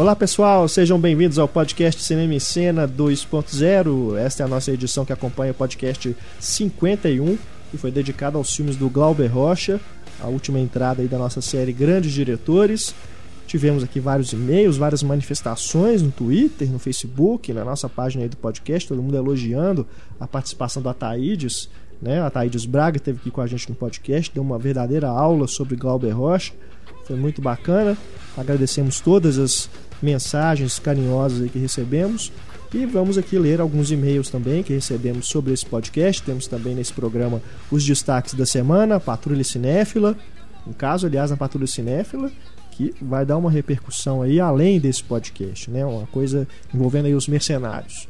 Olá pessoal, sejam bem-vindos ao podcast Cinema em Cena 2.0. Esta é a nossa edição que acompanha o podcast 51 e foi dedicada aos filmes do Glauber Rocha, a última entrada aí da nossa série Grandes Diretores. Tivemos aqui vários e-mails, várias manifestações no Twitter, no Facebook, na nossa página aí do podcast, todo mundo elogiando a participação do Ataídes. Né? A Ataídes Braga esteve aqui com a gente no podcast, deu uma verdadeira aula sobre Glauber Rocha. Foi muito bacana. Agradecemos todas as mensagens carinhosas que recebemos. E vamos aqui ler alguns e-mails também que recebemos sobre esse podcast. Temos também nesse programa os destaques da semana, Patrulha Cinéfila, um caso, aliás, na Patrulha Cinéfila, que vai dar uma repercussão aí além desse podcast, né? Uma coisa envolvendo aí os mercenários.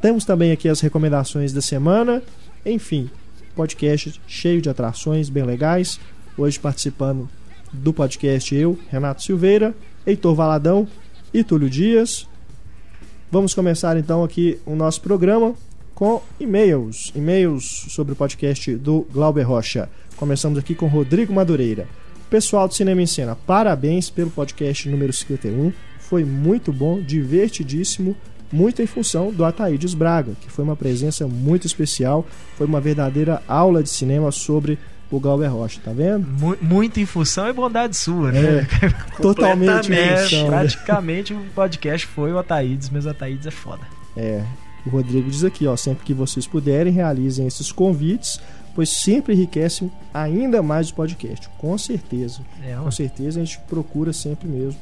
Temos também aqui as recomendações da semana. Enfim, podcast cheio de atrações bem legais. Hoje participando do podcast eu, Renato Silveira, Heitor Valadão e Túlio Dias. Vamos começar então aqui o nosso programa com e-mails. E-mails sobre o podcast do Glauber Rocha. Começamos aqui com Rodrigo Madureira. Pessoal do Cinema em Cena, parabéns pelo podcast número 51. Foi muito bom, divertidíssimo, muito em função do Ataídes Braga, que foi uma presença muito especial, foi uma verdadeira aula de cinema sobre o Glauber Rocha, tá vendo? Muito em função e bondade sua, né? É, totalmente em É, né? praticamente o podcast foi o Ataídes, mas o Ataídes é foda. É, o Rodrigo diz aqui, ó, sempre que vocês puderem, realizem esses convites, pois sempre enriquecem ainda mais o podcast. Com certeza. É, Com certeza a gente procura sempre mesmo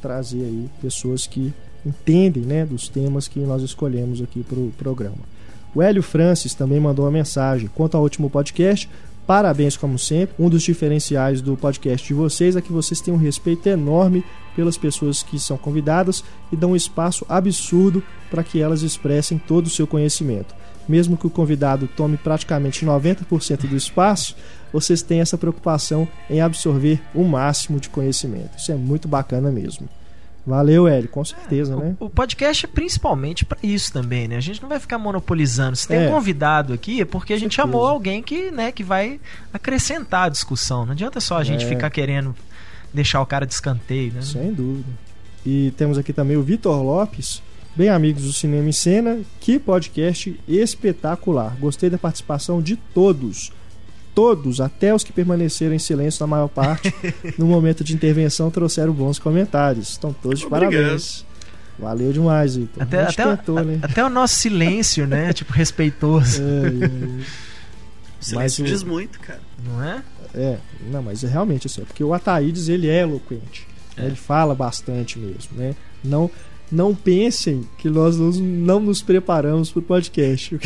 trazer aí pessoas que entendem, né, dos temas que nós escolhemos aqui para o programa. O Hélio Francis também mandou uma mensagem. Quanto ao último podcast, parabéns como sempre. Um dos diferenciais do podcast de vocês é que vocês têm um respeito enorme pelas pessoas que são convidadas e dão um espaço absurdo para que elas expressem todo o seu conhecimento. Mesmo que o convidado tome praticamente 90% do espaço, vocês têm essa preocupação em absorver o máximo de conhecimento. Isso é muito bacana mesmo. Valeu, Hélio, com certeza, né? O, o podcast é principalmente pra isso também, né? A gente não vai ficar monopolizando. Se tem É. um convidado aqui, é porque a gente Certeza. chamou alguém que, né, que vai acrescentar a discussão. Não adianta só a gente É. ficar querendo deixar o cara de escanteio, né? Sem dúvida. E temos aqui também o Vitor Lopes, bem amigos do Cinema em Cena. Que podcast espetacular. Gostei da participação de todos. Todos, até os que permaneceram em silêncio na maior parte, no momento de intervenção trouxeram bons comentários. Estão todos de Obrigado. parabéns. Valeu demais, Vitor. Até, até, tentou, né? até o nosso silêncio, né? tipo, respeitoso. É, é, Silêncio o- diz muito, cara. Não é? É, não, mas é realmente assim, é porque o Ataídes ele é eloquente. né? É. Ele fala bastante mesmo, né? Não, não pensem que nós não nos preparamos pro podcast.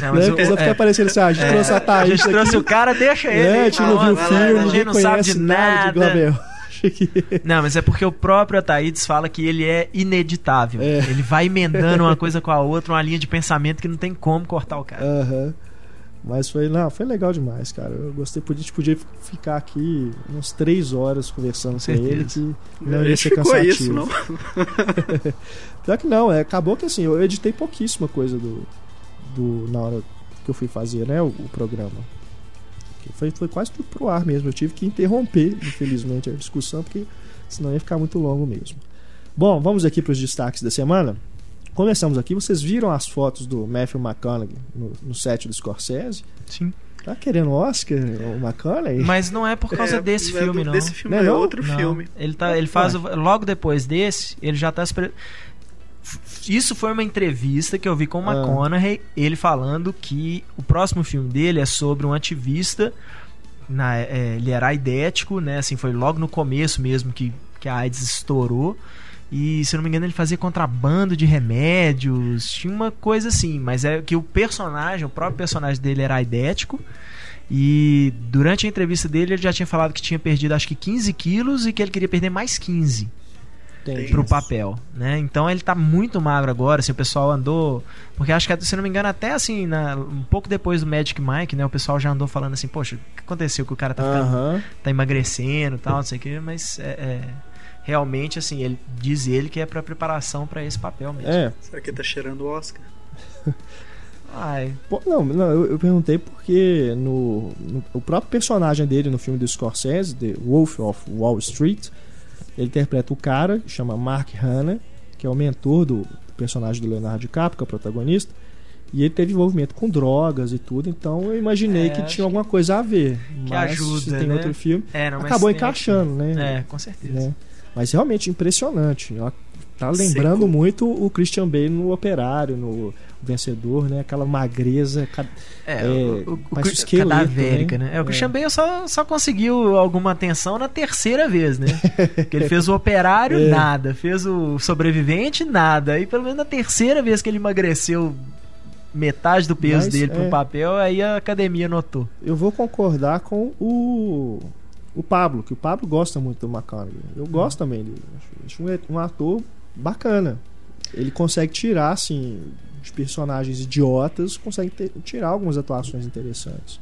Não, né? o- Porque vai é, ficar parecendo assim, ah, a gente é, trouxe o a Ataídes gente trouxe aqui, o cara, deixa ele. né? a gente não falando, viu o filme, a gente não sabe de nada nada. Não, mas é porque o próprio Ataídes fala que ele é ineditável. É. Ele vai emendando uma coisa com a outra, uma linha de pensamento que não tem como cortar o cara. Aham. Mas foi, não, foi legal demais, cara. Eu gostei, a gente podia ficar aqui umas três horas conversando com, ele, que não ia ser cansativo. isso, não? Pior que não, é, acabou que assim, eu editei pouquíssima coisa do, do na hora que eu fui fazer, né, o, o programa. Foi, foi quase tudo pro ar mesmo. Eu tive que interromper, infelizmente, a discussão, porque senão ia ficar muito longo mesmo. Bom, vamos aqui para os destaques da semana. Começamos aqui, vocês viram as fotos do Matthew McConaughey no, no set do Scorsese? Sim. Tá querendo Oscar, o McConaughey? Mas não é por causa É, desse não é filme, do- não. Desse filme Não é é outro Não, filme. Ele, tá, ele faz. logo depois desse, ele já tá. Isso foi uma entrevista que eu vi com o Ah. McConaughey, ele falando que o próximo filme dele é sobre um ativista. Na, é, ele era aidético, né? Assim, foi logo no começo mesmo que, que a AIDS estourou. E, se eu não me engano, ele fazia contrabando de remédios. Tinha uma coisa assim. Mas é que o personagem, o próprio personagem dele era aidético. E durante a entrevista dele, ele já tinha falado que tinha perdido acho que 15 quilos e que ele queria perder mais 15 Entendi. pro papel, né? Então ele tá muito magro agora, assim, o pessoal andou, porque acho que se não me engano até assim, na- um pouco depois do Magic Mike, né, o pessoal já andou falando assim, poxa, o que aconteceu que o cara tá ficando, Aham. tá emagrecendo, e tal, não sei o que, mas é, é, realmente assim, ele diz ele que é para preparação para esse papel mesmo. É. Será que ele tá cheirando o Oscar? Ai, Pô, Não, não eu, eu perguntei porque no, no- o próprio personagem dele no filme do Scorsese, The Wolf of Wall Street, Ele interpreta o cara, que chama Mark Hanna, que é o mentor do personagem do Leonardo DiCaprio, que é o protagonista. E ele teve envolvimento com drogas e tudo, então eu imaginei É, que tinha alguma coisa a ver. que mas ajuda, se tem né? outro filme, É, não, acabou encaixando, né? É, com certeza. né? Mas realmente impressionante. Ela tá lembrando Seco. muito o Christian Bale no Operário, no Vencedor, né? Aquela magreza. ca- É, É, o, o, o, cadavérica, né? né? É, o É. Christian Bale só, só conseguiu alguma atenção na terceira vez, né? Porque ele fez o operário, É. nada. Fez o sobrevivente, nada. E pelo menos na terceira vez que ele emagreceu metade do peso Mas, dele pro é. papel, aí a academia notou. Eu vou concordar com o, o Pablo, que o Pablo gosta muito do McConaughey. Eu gosto também dele. Acho, acho um, um ator bacana. Ele consegue tirar, assim, de personagens idiotas, consegue ter- tirar algumas atuações interessantes.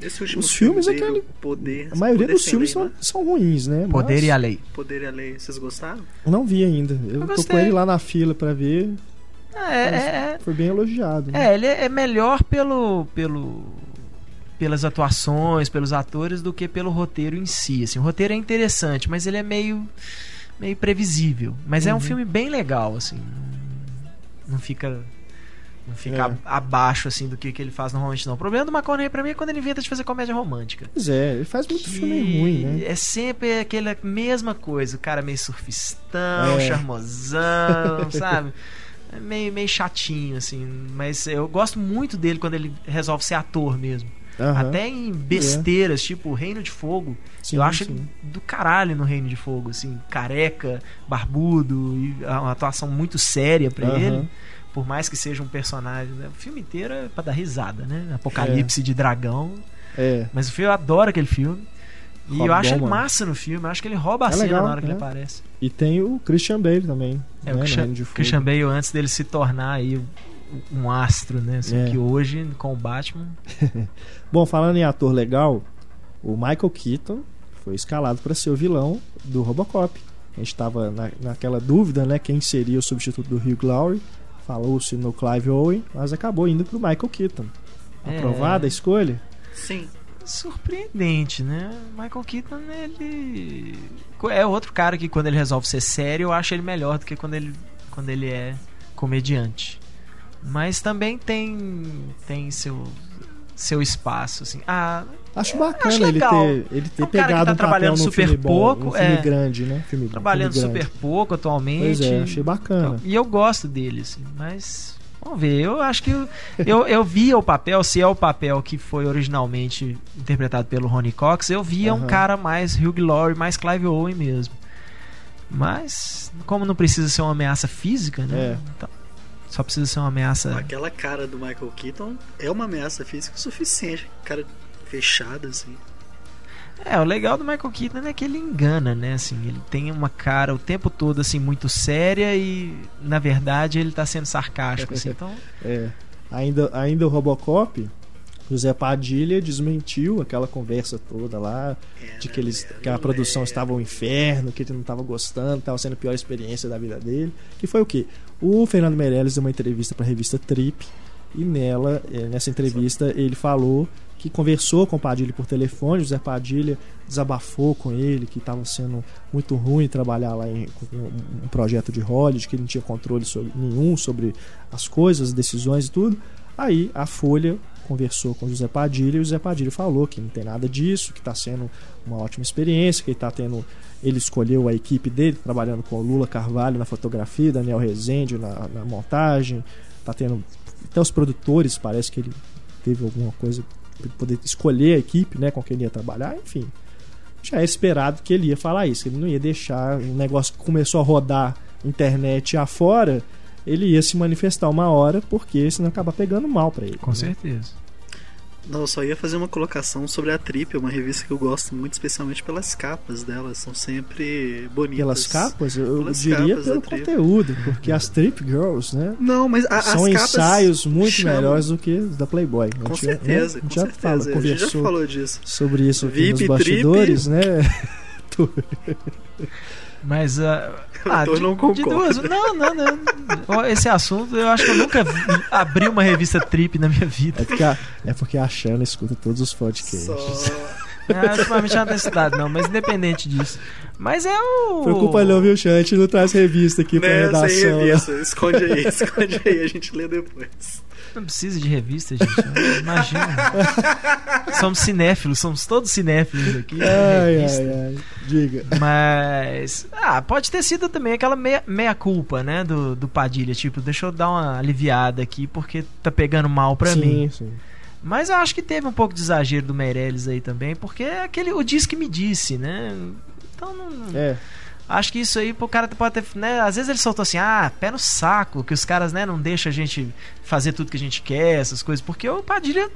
Esse último Os filme filmes é dele, aquele- o Poder. A maioria Poder dos filmes Lei, são, né? são ruins, né? Poder Mas e a lei. Poder e a Lei. Vocês gostaram? Não vi ainda. Eu, tô gostei. com ele lá na fila pra ver. É, é, é, Foi bem elogiado. né? É, ele é melhor pelo, pelo, pelas atuações, pelos atores, do que pelo roteiro em si. Assim, o roteiro é interessante, mas ele é meio, meio previsível. Mas é um Uhum. filme bem legal, assim. Não fica, não fica É. ab- abaixo assim do que, que ele faz normalmente, não. O problema do McConaughey pra mim é quando ele inventa de fazer comédia romântica. Pois é, ele faz muito Que filme ruim, né? É sempre aquela mesma coisa, o cara meio surfistão, É. charmosão, sabe? É meio, meio chatinho, assim. Mas eu gosto muito dele quando ele resolve ser ator mesmo. Aham. Até em besteiras, tipo Reino de Fogo. Sim, eu acho sim. do caralho no Reino de Fogo, assim, careca, barbudo, e uma atuação muito séria pra Aham. ele. Por mais que seja um personagem. né? O filme inteiro é pra dar risada, né? Apocalipse de dragão. É. Mas o filme, eu adoro aquele filme. E Rouba eu acho ele massa no filme. Eu acho que ele rouba a É cena legal, na hora que né? ele aparece. E tem o Christian Bale também. É, né, o Christian. Christian Bale antes dele se tornar aí um astro, né? Assim, É. Que hoje, com o Batman. Bom, falando em ator legal, o Michael Keaton foi escalado para ser o vilão do Robocop. A gente estava na, naquela dúvida, né? Quem seria o substituto do Hugh Laurie. Falou-se no Clive Owen, mas acabou indo pro Michael Keaton. É. Aprovada a escolha? Sim. Surpreendente, né? Michael Keaton, ele. É outro cara que quando ele resolve ser sério, eu acho ele melhor do que quando ele, quando ele é comediante. Mas também tem tem seu seu espaço assim. Ah, Acho É, bacana acho ele ter, ele ter É um cara que pegado tá um papel trabalhando super filme bom, pouco, um filme é. grande, né? Filme, trabalhando filme super pouco atualmente. Pois é, achei bacana. E eu gosto dele, assim, mas. Vamos ver, eu acho que. eu- Eu, eu via o papel, se é o papel que foi originalmente interpretado pelo Ronnie Cox, eu via um Aham. cara mais Hugh Laurie, mais Clive Owen mesmo. Mas, como não precisa ser uma ameaça física, né? É. Então, só precisa ser uma ameaça. Aquela cara do Michael Keaton é uma ameaça física o suficiente. Cara fechada, assim. É, o legal do Michael Keaton é que ele engana, né? Assim, ele tem uma cara o tempo todo assim muito séria e na verdade ele tá sendo sarcástico, assim. Então, É. Ainda, ainda o Robocop, José Padilha desmentiu aquela conversa toda lá, É, de que, eles, velho? que a produção estava um inferno, que ele não estava gostando, estava sendo a pior experiência da vida dele. Que foi o quê? O Fernando Meirelles deu uma entrevista para a revista Trip e nela, eh, nessa entrevista, ele falou que conversou com o Padilha por telefone, José Padilha desabafou com ele que estava sendo muito ruim trabalhar lá em um um projeto de Hollywood, que ele não tinha controle sobre, nenhum sobre as coisas, as decisões e tudo. Aí a Folha conversou com o José Padilha e o José Padilha falou que não tem nada disso, que está sendo uma ótima experiência, que ele está tendo. Ele escolheu a equipe dele, trabalhando com o Lula Carvalho na fotografia, Daniel Rezende na, na montagem, tá tendo. Até os produtores parece que ele teve alguma coisa para poder escolher a equipe né, com quem ele ia trabalhar, enfim. Já é esperado que ele ia falar isso, que ele não ia deixar um negócio que começou a rodar internet afora, ele ia se manifestar uma hora, porque senão acaba pegando mal para ele. com né? certeza. Não, eu só ia fazer uma colocação sobre a Trip, uma revista que eu gosto muito, especialmente pelas capas delas. São sempre bonitas. Pelas capas, eu, Pelas diria capas pelo Trip. conteúdo, porque as Trip Girls, né? Não, mas a, são as capas ensaios muito chamam- melhores do que da Playboy. Com gente né? certeza, A com gente já certeza. fala, a gente já falou disso. sobre isso aqui VIP, nos Trip. bastidores, né? Mas ah, ah, Eu de, não de concordo. duas, não, não, não. Esse assunto eu acho que eu nunca vi- abri uma revista trip na minha vida. É porque a, é porque a Xana escuta todos os podcasts. Só... É, ultimamente ela não tem estudado, não, mas independente disso. Mas é o. Preocupa não, viu, Chan? A gente não traz revista aqui pra Né, redação. sem revista. Esconde aí, esconde aí, a gente lê depois. Não precisa de revista, gente. Imagina. somos cinéfilos, somos todos cinéfilos aqui. Ai, revista. ai, ai. Diga. Mas. Ah, pode ter sido também aquela meia, meia culpa, né? Do, do Padilha. Tipo, deixa eu dar uma aliviada aqui porque tá pegando mal pra sim, mim. sim. Mas eu acho que teve um pouco de exagero do Meirelles aí também, porque é aquele. O diz que me disse, né? Então não. É. Acho que isso aí o cara pode ter. Né, às vezes ele soltou assim, ah, pé no saco, que os caras né, não deixam a gente fazer tudo que a gente quer, essas coisas, porque o Padilha.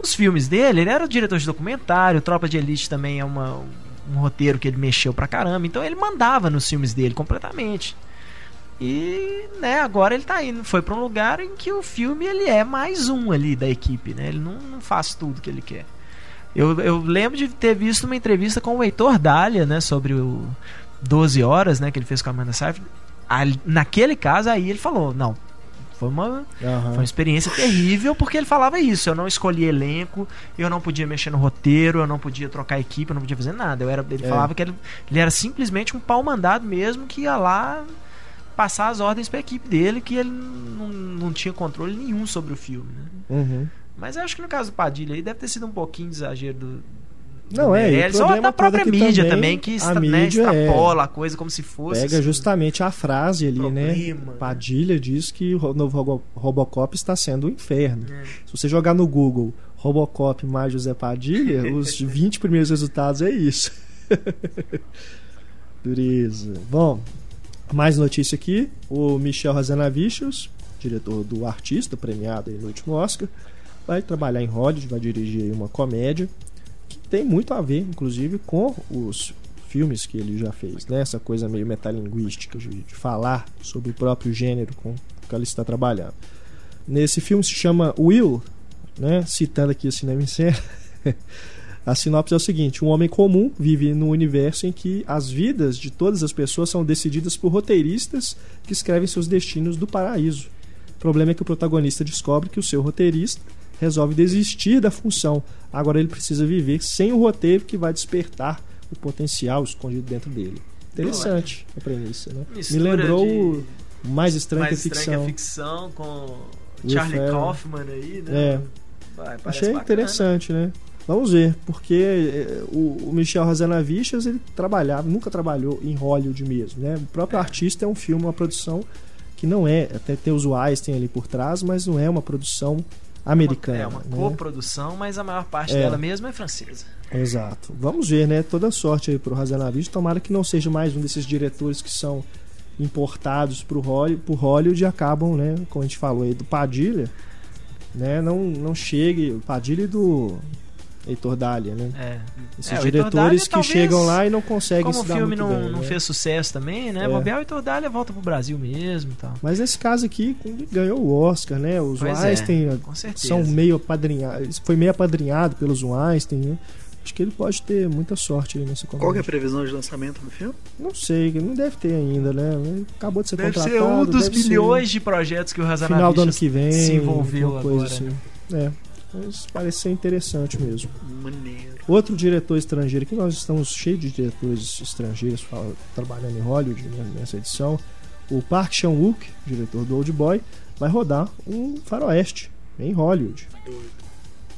Os filmes dele, ele era o diretor de documentário, Tropa de Elite também é uma, um roteiro que ele mexeu pra caramba, então ele mandava nos filmes dele completamente. E, né, agora ele tá indo, foi pra um lugar em que o filme ele é mais um ali da equipe, né? Ele não, não faz tudo que ele quer. Eu, eu lembro de ter visto uma entrevista com o Heitor Dália, né, sobre o 12 horas, né, que ele fez com a Amanda Seyfried. Ali- Naquele caso aí ele falou, não, foi uma Aham. foi uma experiência terrível porque ele falava isso. Eu não escolhi elenco, eu não podia mexer no roteiro, eu não podia trocar equipe, eu não podia fazer nada. Eu era, ele É. falava que ele, ele era simplesmente um pau mandado mesmo que ia lá passar as ordens pra equipe dele, que ele não, não tinha controle nenhum sobre o filme. né? Uhum. Mas eu acho que no caso do Padilha aí deve ter sido um pouquinho de exagero do. Não, é, o Meirelles, ou problema da própria mídia também, também, que a né, é- extrapola a coisa como se fosse. Pega assim, justamente a frase ali, né? problema, né? Padilha diz que o novo Robo- Robocop está sendo um inferno. É. Se você jogar no Google Robocop mais José Padilha, os 20 primeiros resultados é isso. Dureza. Bom, mais notícia aqui. O Michel Hazanavicius, diretor do Artista, premiado no último Oscar, vai trabalhar em Hollywood, vai dirigir uma comédia tem muito a ver, inclusive, com os filmes que ele já fez, né? Essa coisa meio metalinguística de, de falar sobre o próprio gênero com que ele está trabalhando. Nesse filme se chama Will, né? Citando aqui o cinema em cena. A sinopse é o seguinte: um homem comum vive num universo em que as vidas de todas as pessoas são decididas por roteiristas que escrevem seus destinos do paraíso. O problema é que o protagonista descobre que o seu roteirista resolve desistir da função. Agora ele precisa viver sem o roteiro que vai despertar o potencial escondido dentro dele. Interessante a premissa, né? Me Mistura lembrou de- o Mais Estranho mais que a estranha Ficção. que a ficção com Charlie. Kaufman aí, né? É. Vai, Achei bacana. interessante, né? Vamos ver, porque eh, o, Michel Hazanavicius ele trabalhava, nunca trabalhou em Hollywood mesmo, né? O próprio artista é um filme, uma produção que não é, até tem os Weinstein ali por trás, mas não é uma produção americana. É uma né? coprodução, mas a maior parte É. dela mesmo é francesa. Exato. Vamos ver, né? Toda sorte aí pro Hazanavicius. Tomara que não seja mais um desses diretores que são importados pro Hollywood, pro Hollywood e acabam, né? Como a gente falou aí do Padilha, né? Não, não chegue. O Padilha e do Heitor Dália, né? É. Esses É, o diretores Dália, que talvez, chegam lá e não conseguem Como se o dar filme muito não, bem, não né? fez sucesso também, né? É. Bobear o Heitor Dália volta pro Brasil mesmo e tal. Mas nesse caso aqui ganhou o Oscar, né? Os Pois é, Weinstein com certeza. são meio apadrinhados. Foi meio apadrinhado pelos Weinstein, né? Acho que ele pode ter muita sorte aí nessa Qual que é a previsão de lançamento do filme? Não sei, não deve ter ainda, né? Acabou de ser Deve contratado. ser um dos deve ser milhões de projetos que o Final do ano que vem. se envolveu agora. assim. É, mas parece ser interessante mesmo. Maneiro. Outro diretor estrangeiro que nós estamos cheios de diretores estrangeiros fala- trabalhando em Hollywood nessa edição. O Park Chan-wook, diretor do Old Boy, vai rodar um faroeste em Hollywood.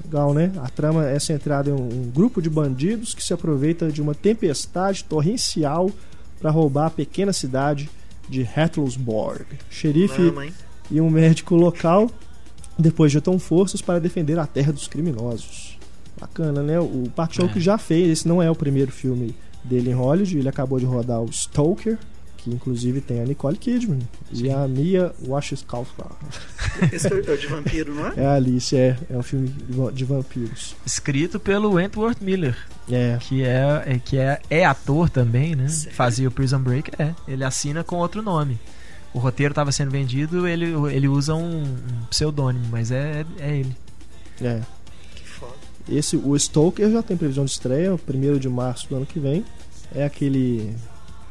Legal, né? A trama é centrada em um, grupo de bandidos que se aproveita de uma tempestade torrencial para roubar a pequena cidade de Hattelsborg. Xerife e um médico local depois juntam forças para defender a terra dos criminosos. Bacana, né? O Park Chan-wook É. já fez, esse não é o primeiro filme dele em Hollywood, ele acabou de rodar o Stoker, que inclusive tem a Nicole Kidman Sim. e a Mia Wasikowska. Esse é o de vampiro, não é? É a Alice, é, é um filme de vampiros. Escrito pelo Wentworth Miller, É, que é, é- que é, é ator também, né? Sério? Fazia o Prison Break, é. Ele assina com outro nome. O roteiro estava sendo vendido, ele, ele usa um, um pseudônimo, mas é, é ele. é. Que foda. Esse, o Stoker já tem previsão de estreia, 1 de março do ano que vem. É aquele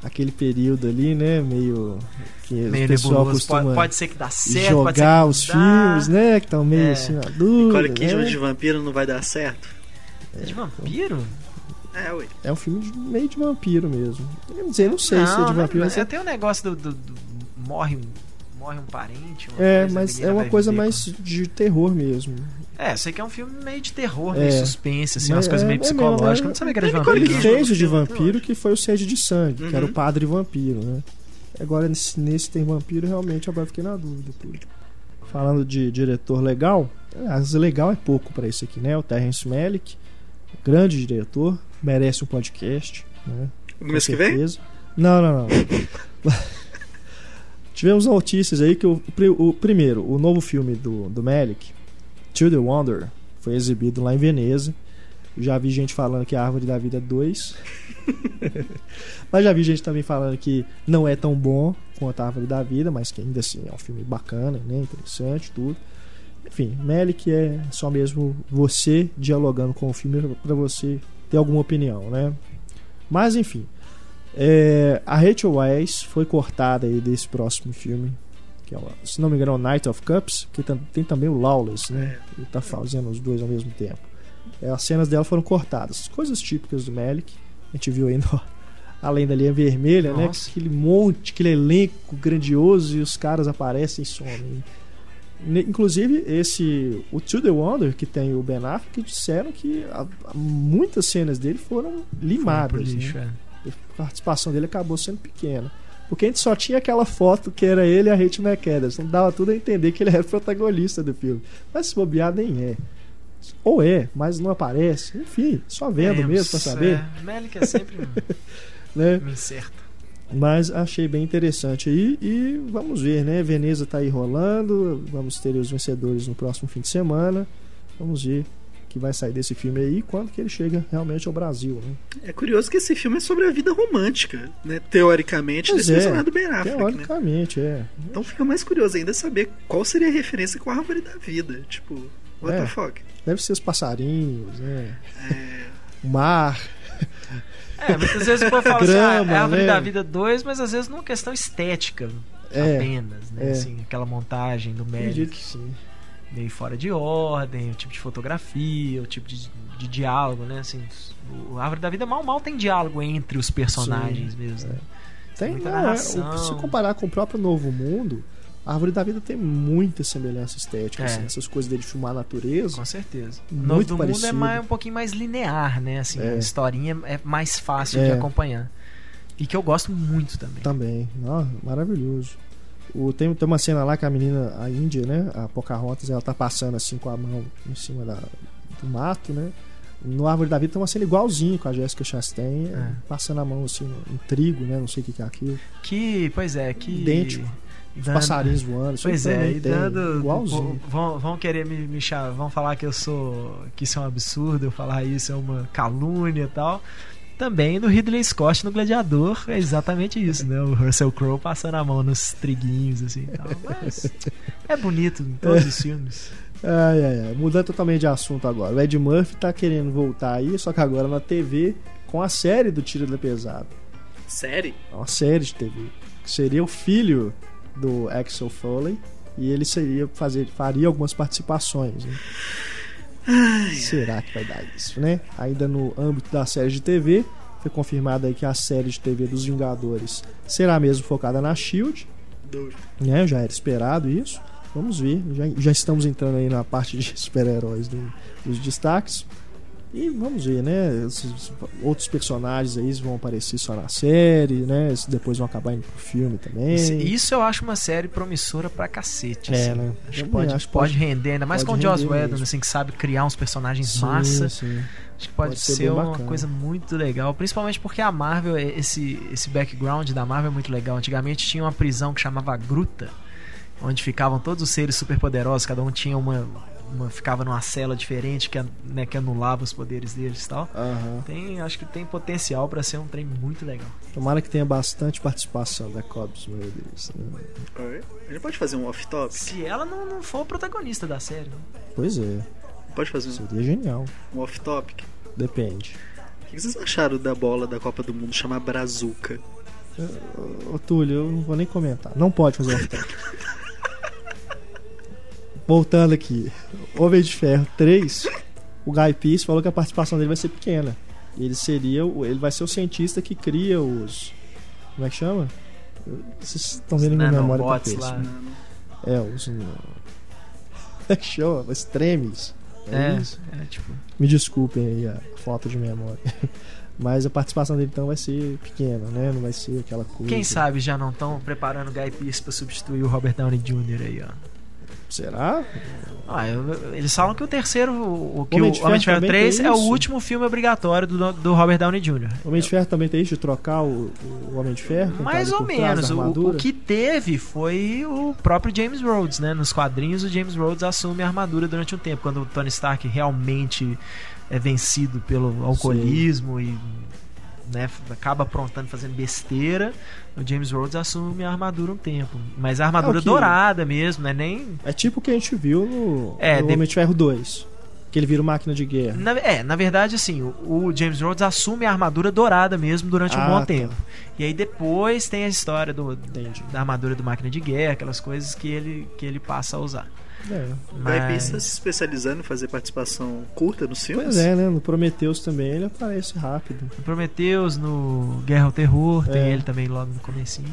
aquele período ali, né, meio que Meio o pessoal nebuloso. costuma Pode, pode ser que dá certo, pode ser jogar que os não dá. filmes, né, que estão meio É. assim na dúvida, Nicole Kidman né? de vampiro não vai dar certo? É de vampiro? É, ué. É um filme de- meio de vampiro mesmo. Eu não sei, não sei se é de vampiro. mas mas é- tem um negócio do, do- do- morre um morre um parente. uma É, coisa, mas é uma coisa mais de terror mesmo. É, sei que é um filme meio de terror, É. meio suspense, assim, umas Mas coisas é- meio é psicológicas. é- Eu não sabia que era de Ele vampiro. Ele fez o de vampiro que foi o Sede de Sangue, que era Uhum. o padre vampiro, né? Agora nesse, nesse tem vampiro, realmente agora fiquei na dúvida. Tudo. Falando de diretor legal, as legal é pouco pra isso aqui, né? O Terrence Malick, grande diretor, merece um podcast, né? No Com mês que vem? Não, não, não. Tivemos notícias aí que o, o primeiro, o novo filme do, do Malick, To the Wonder, foi exibido lá em Veneza. Já vi gente falando que é a Árvore da Vida 2. mas já vi gente também falando que não é tão bom quanto a Árvore da Vida, mas que ainda assim é um filme bacana, né? interessante, tudo. Enfim, Melick é só mesmo você dialogando com o filme para você ter alguma opinião, né? Mas enfim, é, a Rachel Weisz foi cortada aí desse próximo filme, que é, se não me engano, é o Night of Cups, que tem também o Lawless, né? Ele tá fazendo os dois ao mesmo tempo. É, as cenas dela foram cortadas, coisas típicas do Melick. A gente viu aí no- além da linha vermelha, né? Nossa. Aquele monte, aquele elenco grandioso e os caras aparecem e somem. Inclusive, esse o To The Wonder, que tem o Ben Affleck, disseram que a- a- muitas cenas dele foram limadas. lixo, né? é. A participação dele acabou sendo pequena. Porque a gente só tinha aquela foto que era ele e a Rachel McAdams. Então dava tudo a entender que ele era o protagonista do filme. Mas se bobear, nem é. Ou é, mas não aparece. Enfim, só vendo Veremos, mesmo pra saber. É. Melick é sempre Né? um incerto. Mas achei bem interessante aí e vamos ver, né? Veneza tá aí rolando, vamos ter os vencedores no próximo fim de semana. Vamos ver que vai sair desse filme aí e quando que ele chega realmente ao Brasil, né? É curioso que esse filme é sobre a vida romântica, né? Teoricamente, Pois desse é. personagem do Ben Affleck, né? Teoricamente, é. Então fica mais curioso ainda saber qual seria a referência com a árvore da vida. Tipo, what É. the fuck? Deve ser os passarinhos, né? É, O mar. É, muitas vezes o povo fala assim, ah, Grama, é a Árvore né? da Vida 2, mas às vezes numa questão estética É, apenas, né? é. Assim, aquela montagem do acredito Melick que sim. Meio fora de ordem, o tipo de fotografia, o tipo de, de diálogo, né? Assim, o a Árvore da Vida mal mal tem diálogo entre os personagens mesmo. né? Tem, muita não, é, se comparar com o próprio Novo Mundo, a Árvore da Vida tem muita semelhança estética, É. assim, essas coisas dele filmar a natureza. Com certeza. O Muito Novo do Mundo é parecido. mais, um pouquinho mais linear, né? Assim, É. a historinha é mais fácil É. de acompanhar. E que eu gosto muito também. Também, maravilhoso. O, tem, tem uma cena lá que a menina, a Índia, né? A Pocahontas, ela tá passando assim com a mão em cima da, do mato, né? No Árvore da Vida tem uma cena igualzinho com a Jessica Chastain, É. passando a mão assim no, no trigo, né? Não sei o que, que é aquilo. Que, pois é, que. Idêntico. Os dando- passarinhos voando. isso Pois é, e dando. Igualzinho. Vão, vão querer me, me chamar, vão falar que eu sou. que isso é um absurdo, eu falar isso é uma calúnia e tal. Também do Ridley Scott no Gladiador é exatamente isso, né? O Russell Crowe passando a mão nos triguinhos assim e tal. Mas é bonito em todos os filmes. Ai, ai, ai. Mudando totalmente de assunto agora. O Ed Murphy tá querendo voltar aí, só que agora na TV com a série do Tiro da Pesada. série? É uma série de TV. Que seria o filho do Axel Foley. E ele seria fazer, faria algumas participações. né? Será que vai dar isso, né? Ainda no âmbito da série de TV, foi confirmado aí que a série de TV dos Vingadores será mesmo focada na Shield, né? Já era esperado isso. Vamos ver. Já, já estamos entrando aí na parte de super-heróis do- dos destaques. E vamos ver, né? Esses outros personagens aí vão aparecer só na série, né? Esses Depois vão acabar indo pro filme também. Isso, isso eu acho uma série promissora pra cacete. É, assim. né? Acho que pode, acho pode pode- render, ainda mais com o Joss Whedon, assim, que sabe criar uns personagens Sim, massa. sim. Acho que pode, Pode ser ser, uma bacana. coisa muito legal, principalmente porque a Marvel, esse, esse background da Marvel é muito legal. Antigamente tinha uma prisão que chamava Gruta, onde ficavam todos os seres superpoderosos, cada um tinha uma, uma ficava numa cela diferente que, né, que anulava os poderes deles e tal. Aham. Tem, acho que tem potencial pra ser um trem muito legal. Tomara que tenha bastante participação da Cobbs, meu Deus. né? Oi? A gente pode fazer um off-topic? Se ela não, não for protagonista da série, né? Pois é, Pode fazer um, seria genial. um off-topic? Depende. O que vocês acharam da bola da Copa do Mundo chamar Brazuca? Ô Túlio, eu não vou nem comentar. Não pode fazer off-top. Voltando aqui. Homem de Ferro 3 o Guy Pearce falou que a participação dele vai ser pequena. Ele seria, ele vai ser o cientista que cria os, como é que chama? Vocês estão vendo minha memória tá lá. É, os como é que chama? Os tremes. É, É, isso? é, tipo. Me desculpem aí a falta de memória. Mas a participação dele então vai ser pequena, né? Não vai ser aquela coisa. Quem sabe já não estão preparando o Guy Pearce pra substituir o Robert Downey Jr. aí, ó. Será? Ah, eu- eles falam que o terceiro, o, o que Homem o de Homem de Ferro Ferro também 3 tem é o último filme obrigatório do, do Robert Downey Jr. O Homem de Ferro também tem isso de trocar o, o Homem de Ferro? Mais ou menos. O, o que teve foi o próprio James Rhodes, né? Nos quadrinhos, o James Rhodes assume a armadura durante um tempo, quando o Tony Stark realmente é vencido pelo alcoolismo e né, acaba aprontando, fazendo besteira. O James Rhodes assume a armadura um tempo. Mas a armadura É dourada mesmo, né? Nem. É tipo o que a gente viu no, É, no de- Homem de Ferro 2. Que ele vira máquina de guerra. Na, é, na verdade, assim, o, o James Rhodes assume a armadura dourada mesmo durante um Ah, bom tá. tempo. E aí depois tem a história do, Entendi. da armadura do máquina de guerra, aquelas coisas que ele, que ele passa a usar. É. Mas- tá se especializando em fazer participação curta nos filmes. Pois é, né? No Prometheus também ele aparece rápido. No Prometheus, no Guerra ao Terror, tem É. ele também logo no comecinho.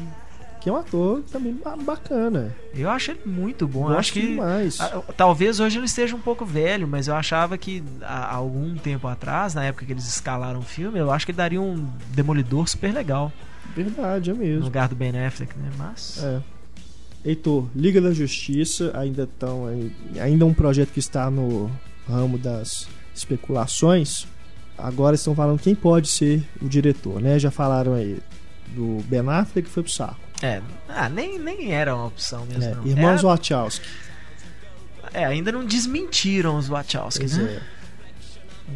Que é um ator também ba- bacana. Eu acho ele muito bom. Eu acho que demais. Talvez hoje ele esteja um pouco velho, mas eu achava que há algum tempo atrás, na época que eles escalaram o filme, eu acho que ele daria um demolidor super legal Verdade, é no mesmo. lugar do Ben Affleck, né? Mas. É. Heitor, Liga da Justiça ainda estão ainda é um projeto que está no ramo das especulações. Agora estão falando quem pode ser o diretor, né? Já falaram aí do Ben Affleck que foi pro saco. É, ah, nem, nem era uma opção mesmo. não. Irmãos Era- Wachowski. é, ainda não desmentiram os Wachowski, Pois né? é.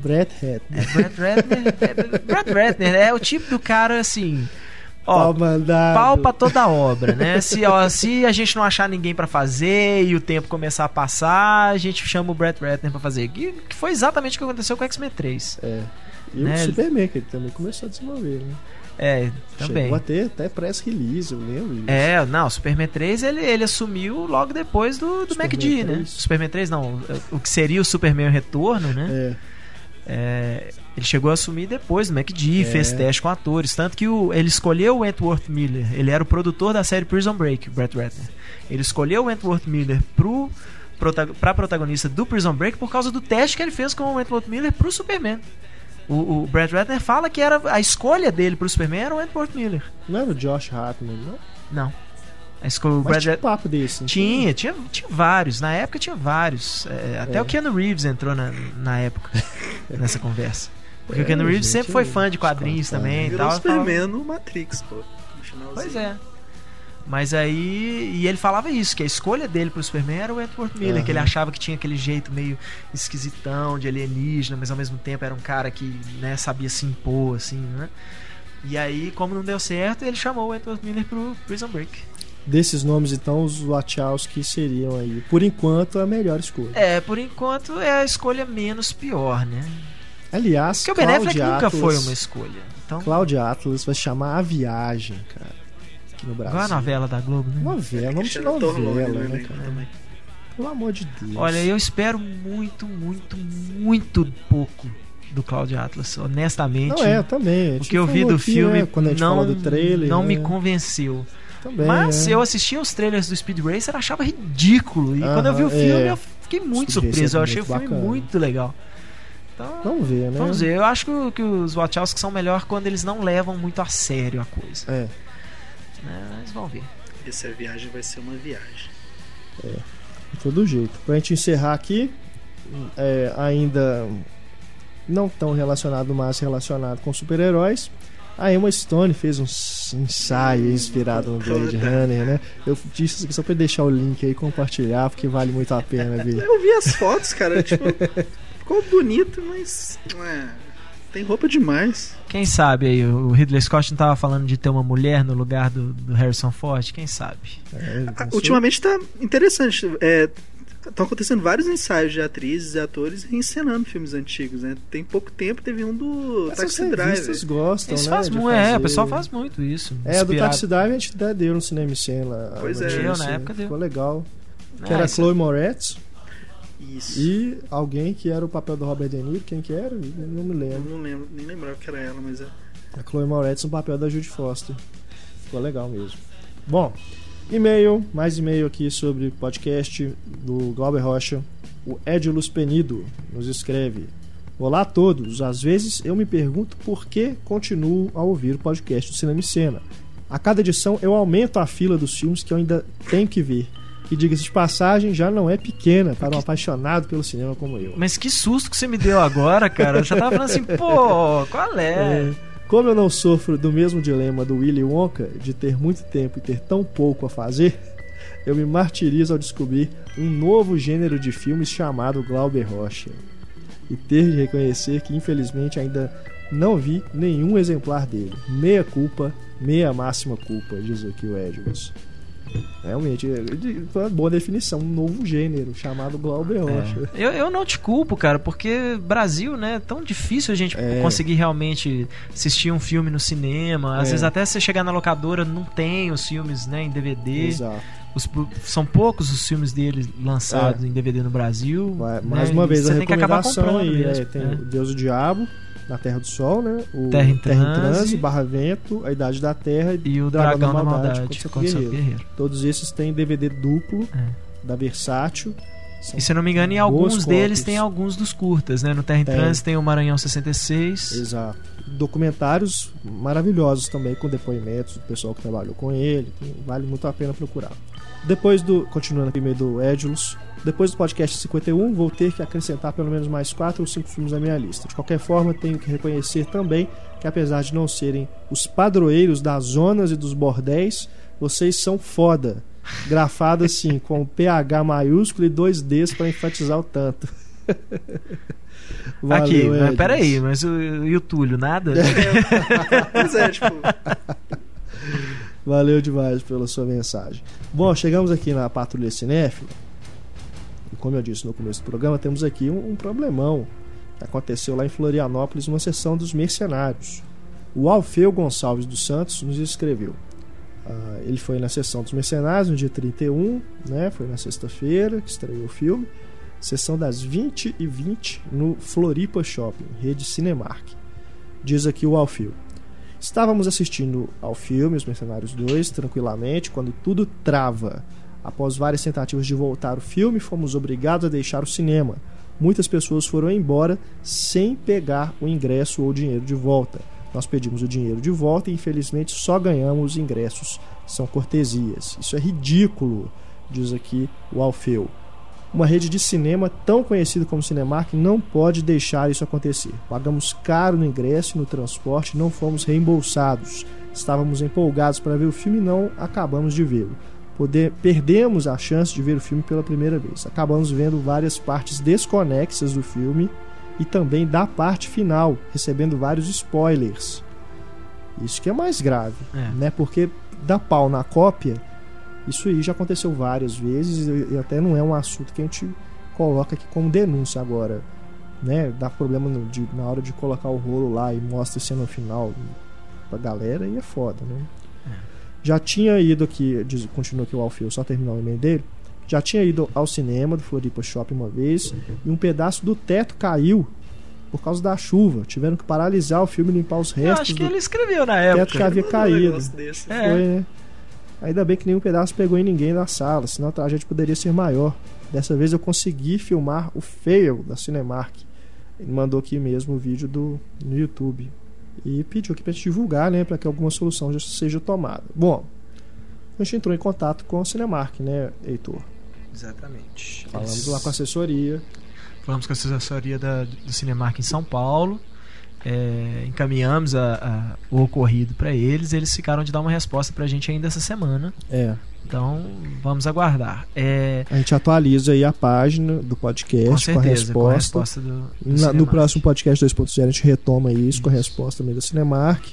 Brett Ratner. É, Brad Ratner, é, Brad Ratner é o tipo do cara assim. Ó, Pau pra toda obra, né? Se, ó, se a gente não achar ninguém pra fazer e o tempo começar a passar, a gente chama o Brett Ratner pra fazer. Que, que foi exatamente o que aconteceu com o X-Men 3. É. E Né? o Superman, que ele também começou a desenvolver, né? É, também. Chegou a ter até press release, eu lembro disso. É, não, o Superman 3 ele, ele assumiu logo depois do, do Superman MacD, né? 3. Superman 3 não, o que seria o Superman Retorno, né? É. É, ele chegou a assumir depois do MacD, É. fez teste com atores. Tanto que o- ele escolheu o Wentworth Miller. Ele era o produtor da série Prison Break, o Brett Ratner. Ele escolheu o Wentworth Miller pro, pra protagonista do Prison Break por causa do teste que ele fez com o Wentworth Miller pro Superman. O, o Brett Ratner fala que era a escolha dele pro Superman era o Wentworth Miller. Não era o Josh Hartnett, não? Não. A Mas Brett tinha um papo desse. tinha, tinha, tinha vários. Na época tinha vários. É, até É. o Keanu Reeves entrou na, na época nessa conversa. Porque É, o Keanu Reeves gente, sempre foi fã de os quadrinhos também e tal. o Superman no Matrix, pô. No. Pois é. Mas aí. E ele falava isso, que a escolha dele pro Superman era o Edward Miller, Aham. que ele achava que tinha aquele jeito meio esquisitão de alienígena, mas ao mesmo tempo era um cara que né, sabia se impor, assim, né? E aí, como não deu certo, ele chamou o Edward Miller pro Prison Break. Desses nomes, então, os Wachowski seriam aí, por enquanto, a melhor escolha. É, por enquanto é a escolha menos pior, né? Aliás, Porque o Ben Affleck Cloud nunca Atlas, foi uma escolha. Então, Cloud Atlas vai chamar A Viagem, cara. Aqui no Brasil. igual a novela da Globo, né? Novela, Cristiano Torlone novela, no né, elenco cara? também. Pelo amor de Deus. Olha, eu espero muito, muito, muito pouco do Cloud Atlas, honestamente. Não é, eu também. O que eu vi falou do aqui, filme né, quando a gente não, falou do trailer. não né? me convenceu. Também, Mas é. eu assistia os trailers do Speed Racer, achava ridículo. E Aham, quando eu vi o filme, é. eu fiquei muito Speed Racer surpreso. é Eu achei o filme bacana. muito legal. Então, Vamos ver, né? vamos ver. Eu acho que, que os Wachowski são melhor quando eles não levam muito a sério a coisa. É. Né? Mas vamos ver. Essa viagem vai ser uma viagem. De todo jeito. Pra gente encerrar aqui, é, ainda não tão relacionado, mas relacionado com super-heróis. A Emma Stone fez um ensaio inspirado no Blade Runner, né? Eu disse isso aqui só pra deixar o link aí e compartilhar, porque vale muito a pena ver. Eu vi as fotos, cara, tipo, ficou bonito, mas. É, tem roupa demais. Quem sabe aí, o Ridley Scott não tava falando de ter uma mulher no lugar do, do Harrison Ford? Quem sabe? É, Ah? Ultimamente tá interessante. É, Estão acontecendo vários ensaios de atrizes e atores encenando filmes antigos, né? Tem pouco tempo teve um do Essas Taxi Driver. gostam, Isso né? faz muito, é, fazer. o pessoal faz muito isso. É, do inspirado, Taxi Drive a gente até deu no Cinema e Cena. Pois a é. Deu, na época deu. Ficou legal. né? Que era Isso- Chloe Moretz. Isso. E alguém que era o papel do Robert De Niro, quem que era? Não me Eu lembro. não lembro, nem lembrava que era ela, mas é. A Chloe Moretz no papel da Judy Foster. Ficou legal mesmo. Bom, e-mail, mais e-mail aqui sobre podcast do Glauber Rocha. O Edilus Penido nos escreve. Olá a todos. Às vezes eu me pergunto por que continuo a ouvir o podcast do Cinema e Cena. A cada edição eu aumento a fila dos filmes que eu ainda tenho que ver. E diga-se de passagem, já não é pequena para um apaixonado pelo cinema como eu. Mas que susto que você me deu agora, cara. Eu já tava falando assim, pô, qual é? É, como eu não sofro do mesmo dilema do Willy Wonka de ter muito tempo e ter tão pouco a fazer, eu me martirizo ao descobrir um novo gênero de filmes chamado Glauber Rocha. E ter de reconhecer que infelizmente ainda não vi nenhum exemplar dele. Meia culpa, meia máxima culpa, diz aqui o Edwards. Realmente, é uma boa definição, um novo gênero chamado Glauber Rocha. É. Eu, eu não te culpo, cara, porque Brasil, né, é tão difícil a gente É. conseguir realmente assistir um filme no cinema. Às É. vezes até você chegar na locadora não tem os filmes, né, em DVD. Exato. Os- são poucos os filmes dele lançados em DVD no Brasil. Né, Mais uma e vez a você tem que acabar recomendação comprando aí, mesmo, é, tem né? o Deus e o Diabo, Na Terra do Sol, né? O Terra em Transe. Barra Vento, A Idade da Terra E o Dragão, da Maldade, Santo Guerreiro. Guerreiro. Todos esses têm DVD duplo É. da Versátil. São E se eu não me engano, em alguns deles cópias. tem alguns dos curtas, né? No Terra em Tem. Trânsito tem o Maranhão 66. Exato. Documentários maravilhosos também, com depoimentos do pessoal que trabalhou com ele. Vale muito a pena procurar. Depois do. Continuando aqui meio do Edulus. Depois do podcast 51, vou ter que acrescentar pelo menos mais 4 ou 5 filmes na minha lista. De qualquer forma, tenho que reconhecer também que, apesar de não serem os padroeiros das zonas e dos bordéis, vocês são foda. Grafado assim, com PH maiúsculo e dois Ds para enfatizar o tanto. Valeu, Aqui, mas peraí, mas o, e o Túlio, nada? Pois é, tipo, Valeu demais pela sua mensagem. Bom, chegamos aqui na Patrulha Cinéfila. E como eu disse no começo do programa, temos aqui um, um problemão que aconteceu lá em Florianópolis, uma sessão dos mercenários. O Alfeu Gonçalves dos Santos nos escreveu. Ah, ele foi na sessão dos mercenários no dia 31, né? Foi na sexta-feira que estreou o filme. Sessão das 20 e 20 no Floripa Shopping, rede Cinemark. Diz aqui o Alfeu. Estávamos assistindo ao filme Os Mercenários 2 tranquilamente quando tudo trava. Após várias tentativas de voltar o filme, fomos obrigados a deixar o cinema. Muitas pessoas foram embora sem pegar o ingresso ou o dinheiro de volta. Nós pedimos o dinheiro de volta e infelizmente só ganhamos os ingressos. São cortesias. Isso é ridículo, diz aqui o Alfeu. Uma rede de cinema tão conhecida como Cinemark não pode deixar isso acontecer. Pagamos caro no ingresso e no transporte não fomos reembolsados. Estávamos empolgados para ver o filme e não acabamos de vê-lo. Poder- perdemos a chance de ver o filme pela primeira vez. Acabamos vendo várias partes desconexas do filme e também da parte final, recebendo vários spoilers. Isso que é mais grave É. né? Porque dá pau na cópia, isso aí já aconteceu várias vezes e até não é um assunto que a gente coloca aqui como denúncia agora, né? Dá problema no- de- na hora de colocar o rolo lá e mostra cena final pra galera e é foda, né? Já tinha ido aqui, diz, continua aqui o Alfeu, só terminar o e-mail dele. Já tinha ido ao cinema do Floripa Shopping uma vez e um pedaço do teto caiu por causa da chuva. Tiveram que paralisar o filme e limpar os Eu restos acho que ele escreveu na teto época. que havia um caído. negócio desse. É. Foi, né? Ainda bem que nenhum pedaço pegou em ninguém na sala, senão a tragédia poderia ser maior. Dessa vez eu consegui filmar o fail da Cinemark. Ele mandou aqui mesmo o vídeo do, no YouTube. E pediu aqui pra gente divulgar, né? Pra que alguma solução já seja tomada. Bom, a gente entrou em contato com a Cinemark, né, Heitor? Exatamente. Falamos Eles- lá com a assessoria. Falamos com a assessoria da, do Cinemark em São Paulo. É, encaminhamos a- a- o ocorrido para eles. Eles ficaram de dar uma resposta pra gente ainda essa semana. É, Então vamos aguardar. É, a gente atualiza aí a página do podcast com com, certeza, a resposta. com a resposta do, do Na- no próximo podcast 2.0 a gente retoma isso, com a Isso. resposta também da Cinemark.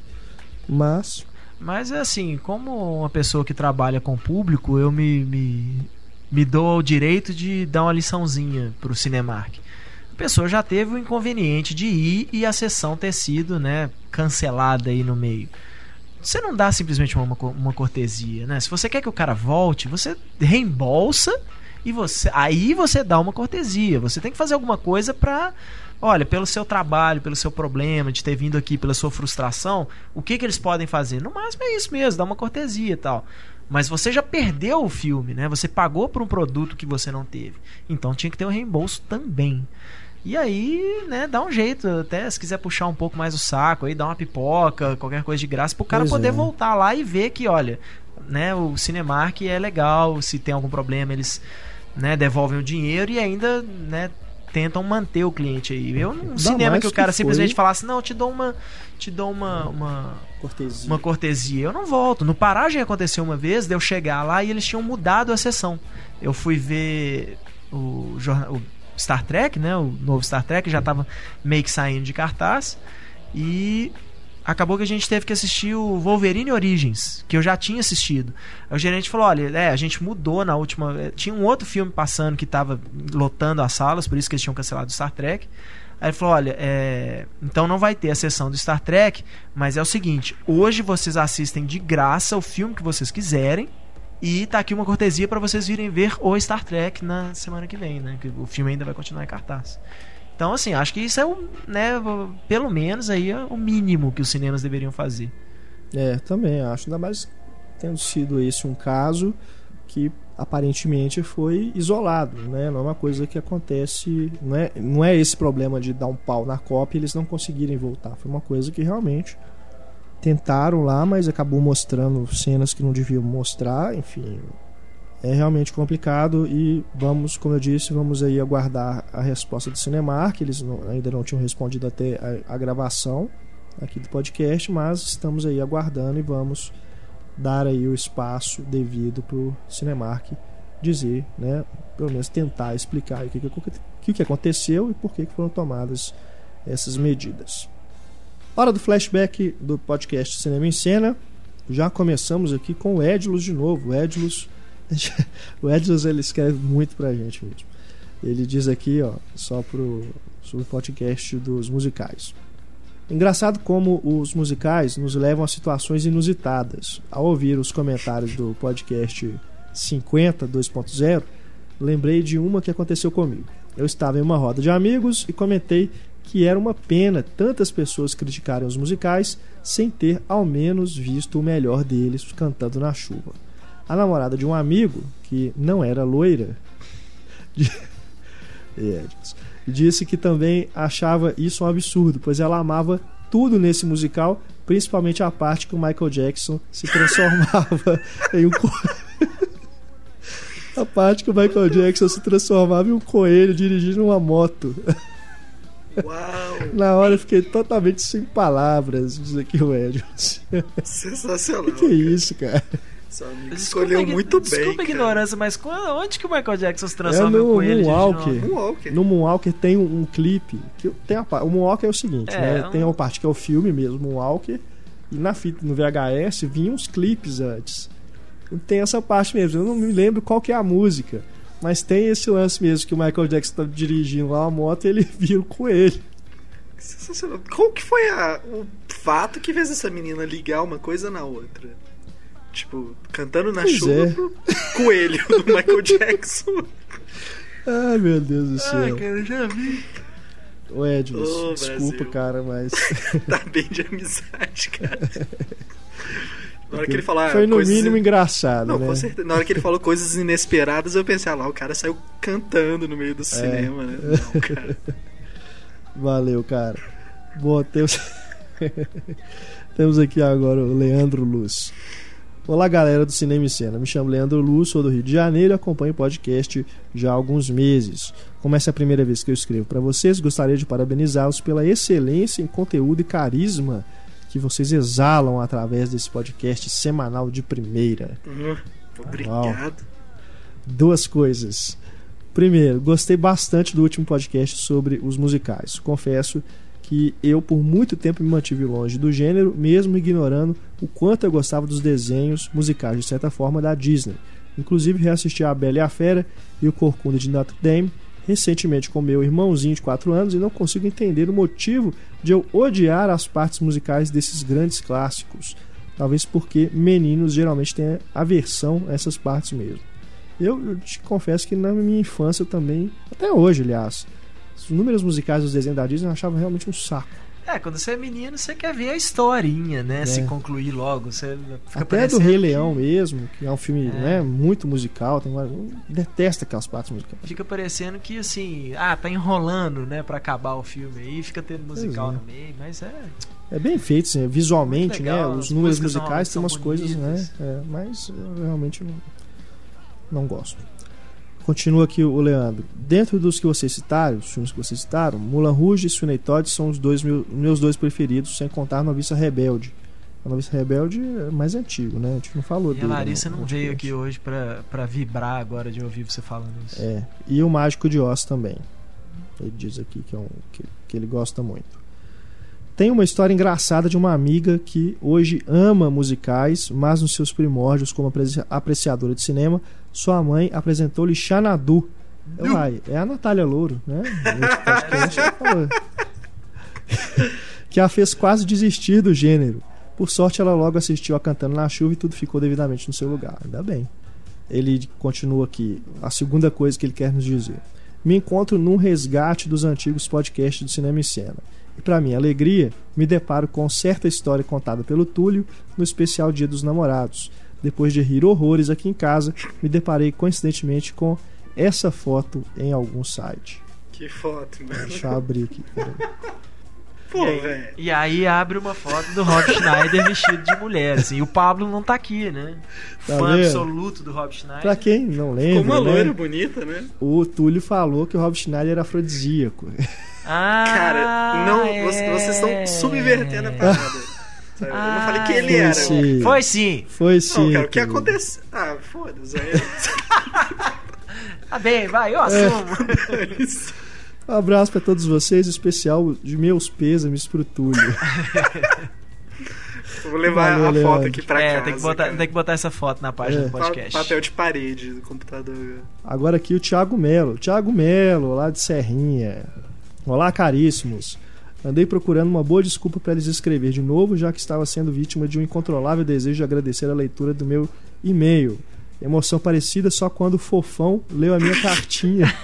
Mas Mas é assim, como uma pessoa que trabalha com o público, eu me, me, me dou o direito de dar uma liçãozinha pro Cinemark. Pessoa já teve o inconveniente de ir e a sessão ter sido né, cancelada aí no meio. Você não dá simplesmente uma, uma cortesia, né? Se você quer que o cara volte, você reembolsa E você, aí você dá uma cortesia. Você tem que fazer alguma coisa pra olha, pelo seu trabalho, pelo seu problema, de ter vindo aqui, pela sua frustração, o que, que eles podem fazer? No máximo é isso mesmo, dar uma cortesia e tal. Mas você já perdeu o filme, né? Você pagou por um produto que você não teve. Então tinha que ter um reembolso também. E aí, né, dá um jeito, até se quiser puxar um pouco mais o saco, aí dá uma pipoca, qualquer coisa de graça, pro cara Pois poder é. voltar lá e ver que, olha, né, o Cinemark é legal, se tem algum problema eles, né, devolvem o dinheiro e ainda, né, tentam manter o cliente aí. Eu um Dá cinema que o que cara foi. simplesmente falasse, não, eu te dou uma te dou uma, uma Cortesia. uma cortesia. Eu não volto. No Paragem aconteceu uma vez de eu chegar lá e eles tinham mudado a sessão. Eu fui ver o, o Star Trek, né? O novo Star Trek já tava meio que saindo de cartaz. E acabou que a gente teve que assistir o Wolverine Origins, que eu já tinha assistido. Aí o gerente falou: olha, é, a gente mudou na última. Tinha um outro filme passando que tava lotando as salas, por isso que eles tinham cancelado o Star Trek. Aí ele falou: olha, é, então não vai ter a sessão do Star Trek, mas é o seguinte: hoje vocês assistem de graça o filme que vocês quiserem. E tá aqui uma cortesia para vocês virem ver o Star Trek na semana que vem, né? Que o filme ainda vai continuar em cartaz. Então, assim, acho que isso é o, né, pelo menos aí é o mínimo que os cinemas deveriam fazer. É, também acho. Ainda mais tendo sido esse um caso que aparentemente foi isolado, né? Não é uma coisa que acontece, não é, não é esse problema de dar um pau na cópia e eles não conseguirem voltar. Foi uma coisa que realmente tentaram lá, mas acabou mostrando cenas que não deviam mostrar, enfim. É realmente complicado e vamos, como eu disse, vamos aí aguardar a resposta do Cinemark. Eles não- ainda não tinham respondido até a- a gravação aqui do podcast, mas estamos aí aguardando e vamos dar aí o espaço devido para o Cinemark dizer, né, pelo menos tentar explicar o que, que, que aconteceu e por que, que foram tomadas essas medidas. Hora do flashback do podcast Cinema em Cena. Já começamos aqui com o Edilus de novo. O Edilus, o Edilus ele escreve muito pra gente mesmo. Ele diz aqui, ó, só pro sobre o podcast dos musicais. Engraçado como os musicais nos levam a situações inusitadas. Ao ouvir os comentários do podcast 50 2.0, lembrei de uma que aconteceu comigo. Eu estava em uma roda de amigos e comentei que era uma pena tantas pessoas criticarem os musicais sem ter ao menos visto o melhor deles cantando na chuva. A namorada de um amigo, que não era loira, É, disse que também achava isso um absurdo, pois ela amava tudo nesse musical, principalmente a parte que o Michael Jackson se transformava em um a parte que o Michael Jackson se transformava em um coelho dirigindo uma moto. Uau! Na hora eu fiquei totalmente sem palavras, diz aqui o Edson. Sensacional. que é isso, cara? Seu amigo Desculpa escolheu muito bem. Desculpa a cara. ignorância, mas quando- onde que o Michael Jackson se É transforma no em coelho? Moonwalker. uma- Um Walker. No Moonwalker tem um, um clipe. Que tem a, o Moonwalker é o seguinte, É, né? um- Tem uma parte que é o filme mesmo, Moonwalker. E na fita, no VHS, vinham uns clipes antes. Tem essa parte mesmo. Eu não me lembro qual que é a música. Mas tem esse lance mesmo que o Michael Jackson tá dirigindo lá uma moto e ele vira o coelho. Sensacional. Qual que foi a- o fato que fez essa menina ligar uma coisa na outra? Tipo, cantando na Pois chuva é. pro coelho do Michael Jackson. Ai, meu Deus do céu. cara, eu já vi. Ô, Ô, desculpa, Brasil. cara, mas. tá bem de amizade, cara. Na hora que ele falar Foi no coisas... mínimo engraçado, Não, né? com certeza. Na hora que ele falou coisas inesperadas, eu pensei, ah lá, o cara saiu cantando no meio do cinema, né? Não, cara. Valeu, cara. Bom, temos... temos aqui agora o Leandro Luz. Olá, galera do Cinema e Cena. Me chamo Leandro Luz, sou do Rio de Janeiro e acompanho o podcast já há alguns meses. Como essa é a primeira vez que eu escrevo para vocês, gostaria de parabenizá-los pela excelência em conteúdo e carisma que vocês exalam através desse podcast semanal de primeira. Hum, Obrigado. Duas coisas. Primeiro, gostei bastante do último podcast sobre os musicais. Confesso que eu por muito tempo me mantive longe do gênero, mesmo ignorando o quanto eu gostava dos desenhos musicais, de certa forma, da Disney. Inclusive reassisti a Bela e a Fera e o Corcunda de Notre Dame recentemente com meu irmãozinho de 4 anos e não consigo entender o motivo de eu odiar as partes musicais desses grandes clássicos. Talvez porque meninos geralmente têm aversão a essas partes mesmo. Eu, te confesso que na minha infância também, até hoje, aliás, os números musicais dos desenhos da Disney eu achava realmente um saco. É, quando você é menino, você quer ver a historinha, né? É. Se concluir logo. Você Até do Rei que- Leão mesmo, que é um filme É. né, muito musical, tem detesto aquelas partes musicais. Fica parecendo que assim, ah, tá enrolando, né, pra acabar o filme aí, fica tendo musical é. no meio, mas é. É bem feito, assim, visualmente, Muito né? Os números musicais são- tem umas são coisas, né? bonitas. É, mas eu realmente não, não gosto. Continua aqui o Leandro. Dentro dos que vocês citaram, os filmes que vocês citaram, Mulan Rouge e Sweeney Todd são os dois meu- meus dois preferidos, sem contar Noviça Rebelde. A Noviça Rebelde é mais antigo, né? A gente não falou E dele. a Larissa no- não no veio podcast. aqui hoje pra, pra vibrar agora de ouvir você falando isso. É, e o Mágico de Oz também. Ele diz aqui que, é um, que, que ele gosta muito. Tem uma história engraçada de uma amiga que hoje ama musicais, mas nos seus primórdios, como apreci- apreciadora de cinema, sua mãe apresentou-lhe Xanadu. Uai, é a Natália Louro, né? Que a fez quase desistir do gênero. Por sorte, ela logo assistiu a Cantando na Chuva e tudo ficou devidamente no seu lugar. Ainda bem ele continua aqui. A segunda coisa que ele quer nos dizer. Me encontro num resgate dos antigos podcasts de cinema e cena. E para minha alegria, me deparo com certa história contada pelo Túlio no especial Dia dos Namorados. Depois de rir horrores aqui em casa, me deparei coincidentemente com essa foto em algum site. Que foto, mano. Deixa eu abrir aqui. peraí. Pô, e, aí, velho. e aí abre uma foto do Rob Schneider vestido de mulher, assim. E o Pablo não tá aqui, né? Tá Fã vendo? absoluto do Rob Schneider. Pra quem não Ficou lembra, uma loira né, bonita, né? o Túlio falou que o Rob Schneider era afrodisíaco. Ah, Cara, não, é. vocês estão subvertendo a parada. Sabe? eu não falei que ele Foi era. sim. Foi sim. Foi sim. Não, cara, o que aconteceu? Ah, foda-se. aí- Tá bem, vai, É. eu assumo. Um abraço pra todos vocês, especial de meus pêsames pro Túlio. Eu vou levar Valeu, a foto Leandro. aqui pra é, casa. tem que, botar, cara. tem que botar essa foto na página É. do podcast. Pa- Papel de parede do computador. Agora aqui o Thiago Melo. Thiago Melo, lá de Serrinha. Olá, caríssimos. Andei procurando uma boa desculpa para lhes escrever de novo, já que estava sendo vítima de um incontrolável desejo de agradecer a leitura do meu e-mail. Emoção parecida só quando o fofão leu a minha cartinha.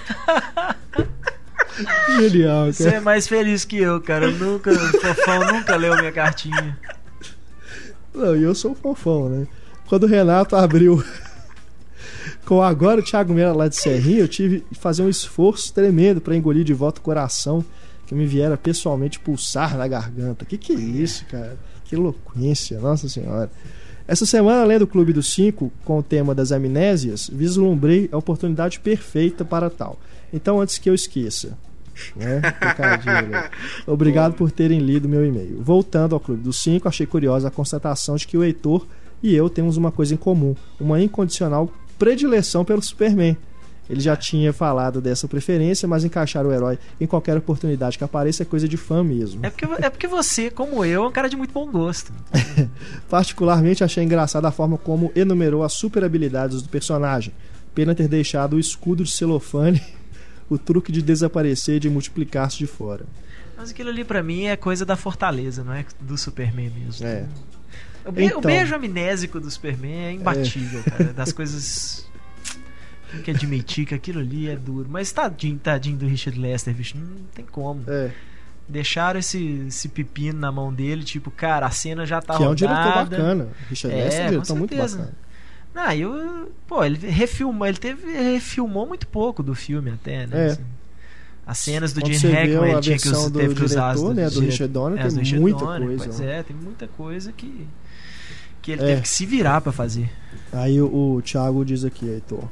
Genial, Você cara. é mais feliz que eu, cara. Eu nunca, o fofão nunca leu minha cartinha. Não, e eu sou o fofão, né? Quando o Renato abriu com agora o Thiago Melo lá de Serrinha, eu tive que fazer um esforço tremendo para engolir de volta o coração que me viera pessoalmente pulsar na garganta. Que que é isso, cara? Que eloquência, nossa senhora. Essa semana, além do Clube dos Cinco, com o tema das amnésias, vislumbrei a oportunidade perfeita para tal. Então, antes que eu esqueça, né? Obrigado por terem lido meu e-mail. Voltando ao Clube dos Cinco, achei curiosa a constatação de que o Heitor e eu temos uma coisa em comum: uma incondicional predileção pelo Superman. Ele já tinha falado dessa preferência, mas encaixar o herói em qualquer oportunidade que apareça é coisa de fã mesmo. É porque, é porque você, como eu, é um cara de muito bom gosto. Particularmente achei engraçada a forma como enumerou as super habilidades do personagem. Pena ter deixado o escudo de celofane, o truque de desaparecer e de multiplicar-se de fora. Mas aquilo ali pra mim é coisa da fortaleza, não é do Superman mesmo. É. O, be- Então. o beijo amnésico do Superman é imbatível, cara. Das coisas. Tem que admitir que aquilo ali é duro. Mas tadinho, tadinho do Richard Lester, bicho, não tem como. É, Deixaram esse, esse pepino na mão dele, tipo, cara, a cena já tá que é um rodada. diretor bacana. Richard É, Lester é um diretor muito bacana. Ah, eu. Pô, ele refilmou, ele teve. refilmou muito pouco do filme até, né? É. assim. As cenas do Quando Gene Hackman, a ele tinha que, us- do teve que usar as diretor, né, do dire- Richard Donner, do tem Richard muita Donner, coisa, Pois é, tem muita coisa que. que ele É. teve que se virar pra fazer. Aí o, o Thiago diz aqui, Heitor.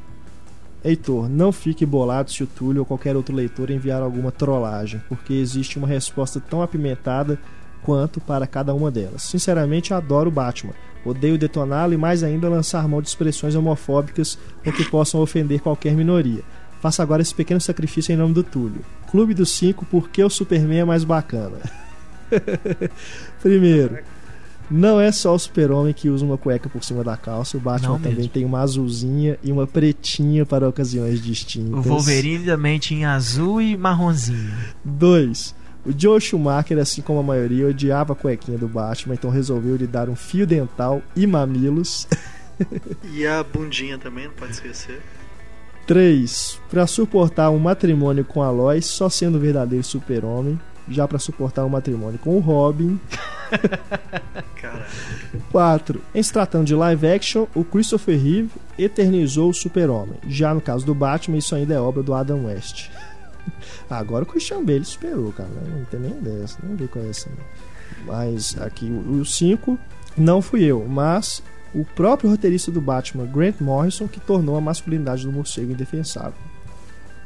Heitor, não fique bolado se o Túlio ou qualquer outro leitor enviar alguma trollagem, porque existe uma resposta tão apimentada quanto para cada uma delas. Sinceramente, adoro Batman. Odeio detoná-lo e mais ainda lançar mão de expressões homofóbicas ou que possam ofender qualquer minoria. Faça agora esse pequeno sacrifício em nome do Túlio. Clube dos Cinco, porque o Superman é mais bacana. Primeiro, não é só o super-homem que usa uma cueca por cima da calça, o Batman Não também mesmo. tem uma azulzinha e uma pretinha para ocasiões distintas. O Wolverine também tinha azul e marronzinho. 2. O Joe Schumacher, assim como a maioria, odiava a cuequinha do Batman, então resolveu lhe dar um fio dental e mamilos. E a bundinha também, não pode esquecer. 3. Pra suportar um matrimônio com a Lois, só sendo o verdadeiro super-homem. Já pra suportar um matrimônio com o Robin. Caralho. 4. Em se tratando de live action, o Christopher Reeve eternizou o super-homem. Já no caso do Batman, isso ainda é obra do Adam West. Agora o Christian Bale superou, cara. Não tem nem dessa, nem vi qual é essa. não. Mas aqui o 5 não fui eu, mas o próprio roteirista do Batman, Grant Morrison, que tornou a masculinidade do morcego indefensável.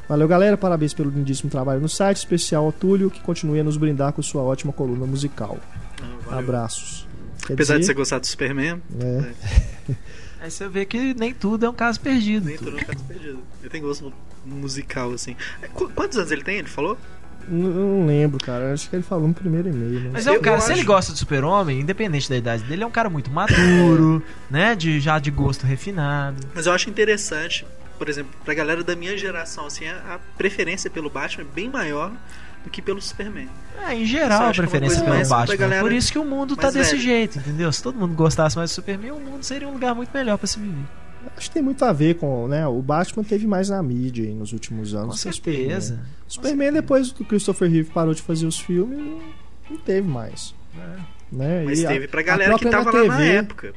Valeu, galera. Parabéns pelo lindíssimo trabalho no site. Especial ao Túlio, que continue a nos brindar com sua ótima coluna musical. Ah. Abraços. Quer Apesar de dizer, você gostar do Superman, é, Aí você vê que nem tudo é um caso perdido. nem tudo é um caso perdido. Ele tem gosto musical, assim. É, qu- Quantos anos ele tem? Ele falou? Não, não lembro, cara. Acho que ele falou no primeiro e-mail. Né? Mas é um Eu- cara, eu se ele acho- gosta do super-homem, independente da idade dele, é um cara muito maduro, né? De, já de gosto refinado. Mas eu acho interessante, por exemplo, pra galera da minha geração, assim, a, a preferência pelo Batman é bem maior do que pelo Superman. É, em geral, a é preferência pelo Batman. galera Por isso que o mundo tá desse velha. jeito, entendeu? Se todo mundo gostasse mais do Superman, o mundo seria um lugar muito melhor pra se viver. Acho que tem muito a ver com, né? O Batman teve mais na mídia aí nos últimos anos. Com certeza. Superman. Superman, depois que o Christopher Reeve parou de fazer os filmes, não- teve mais. Né? Mas E a- teve pra a galera que tava lá na TV época.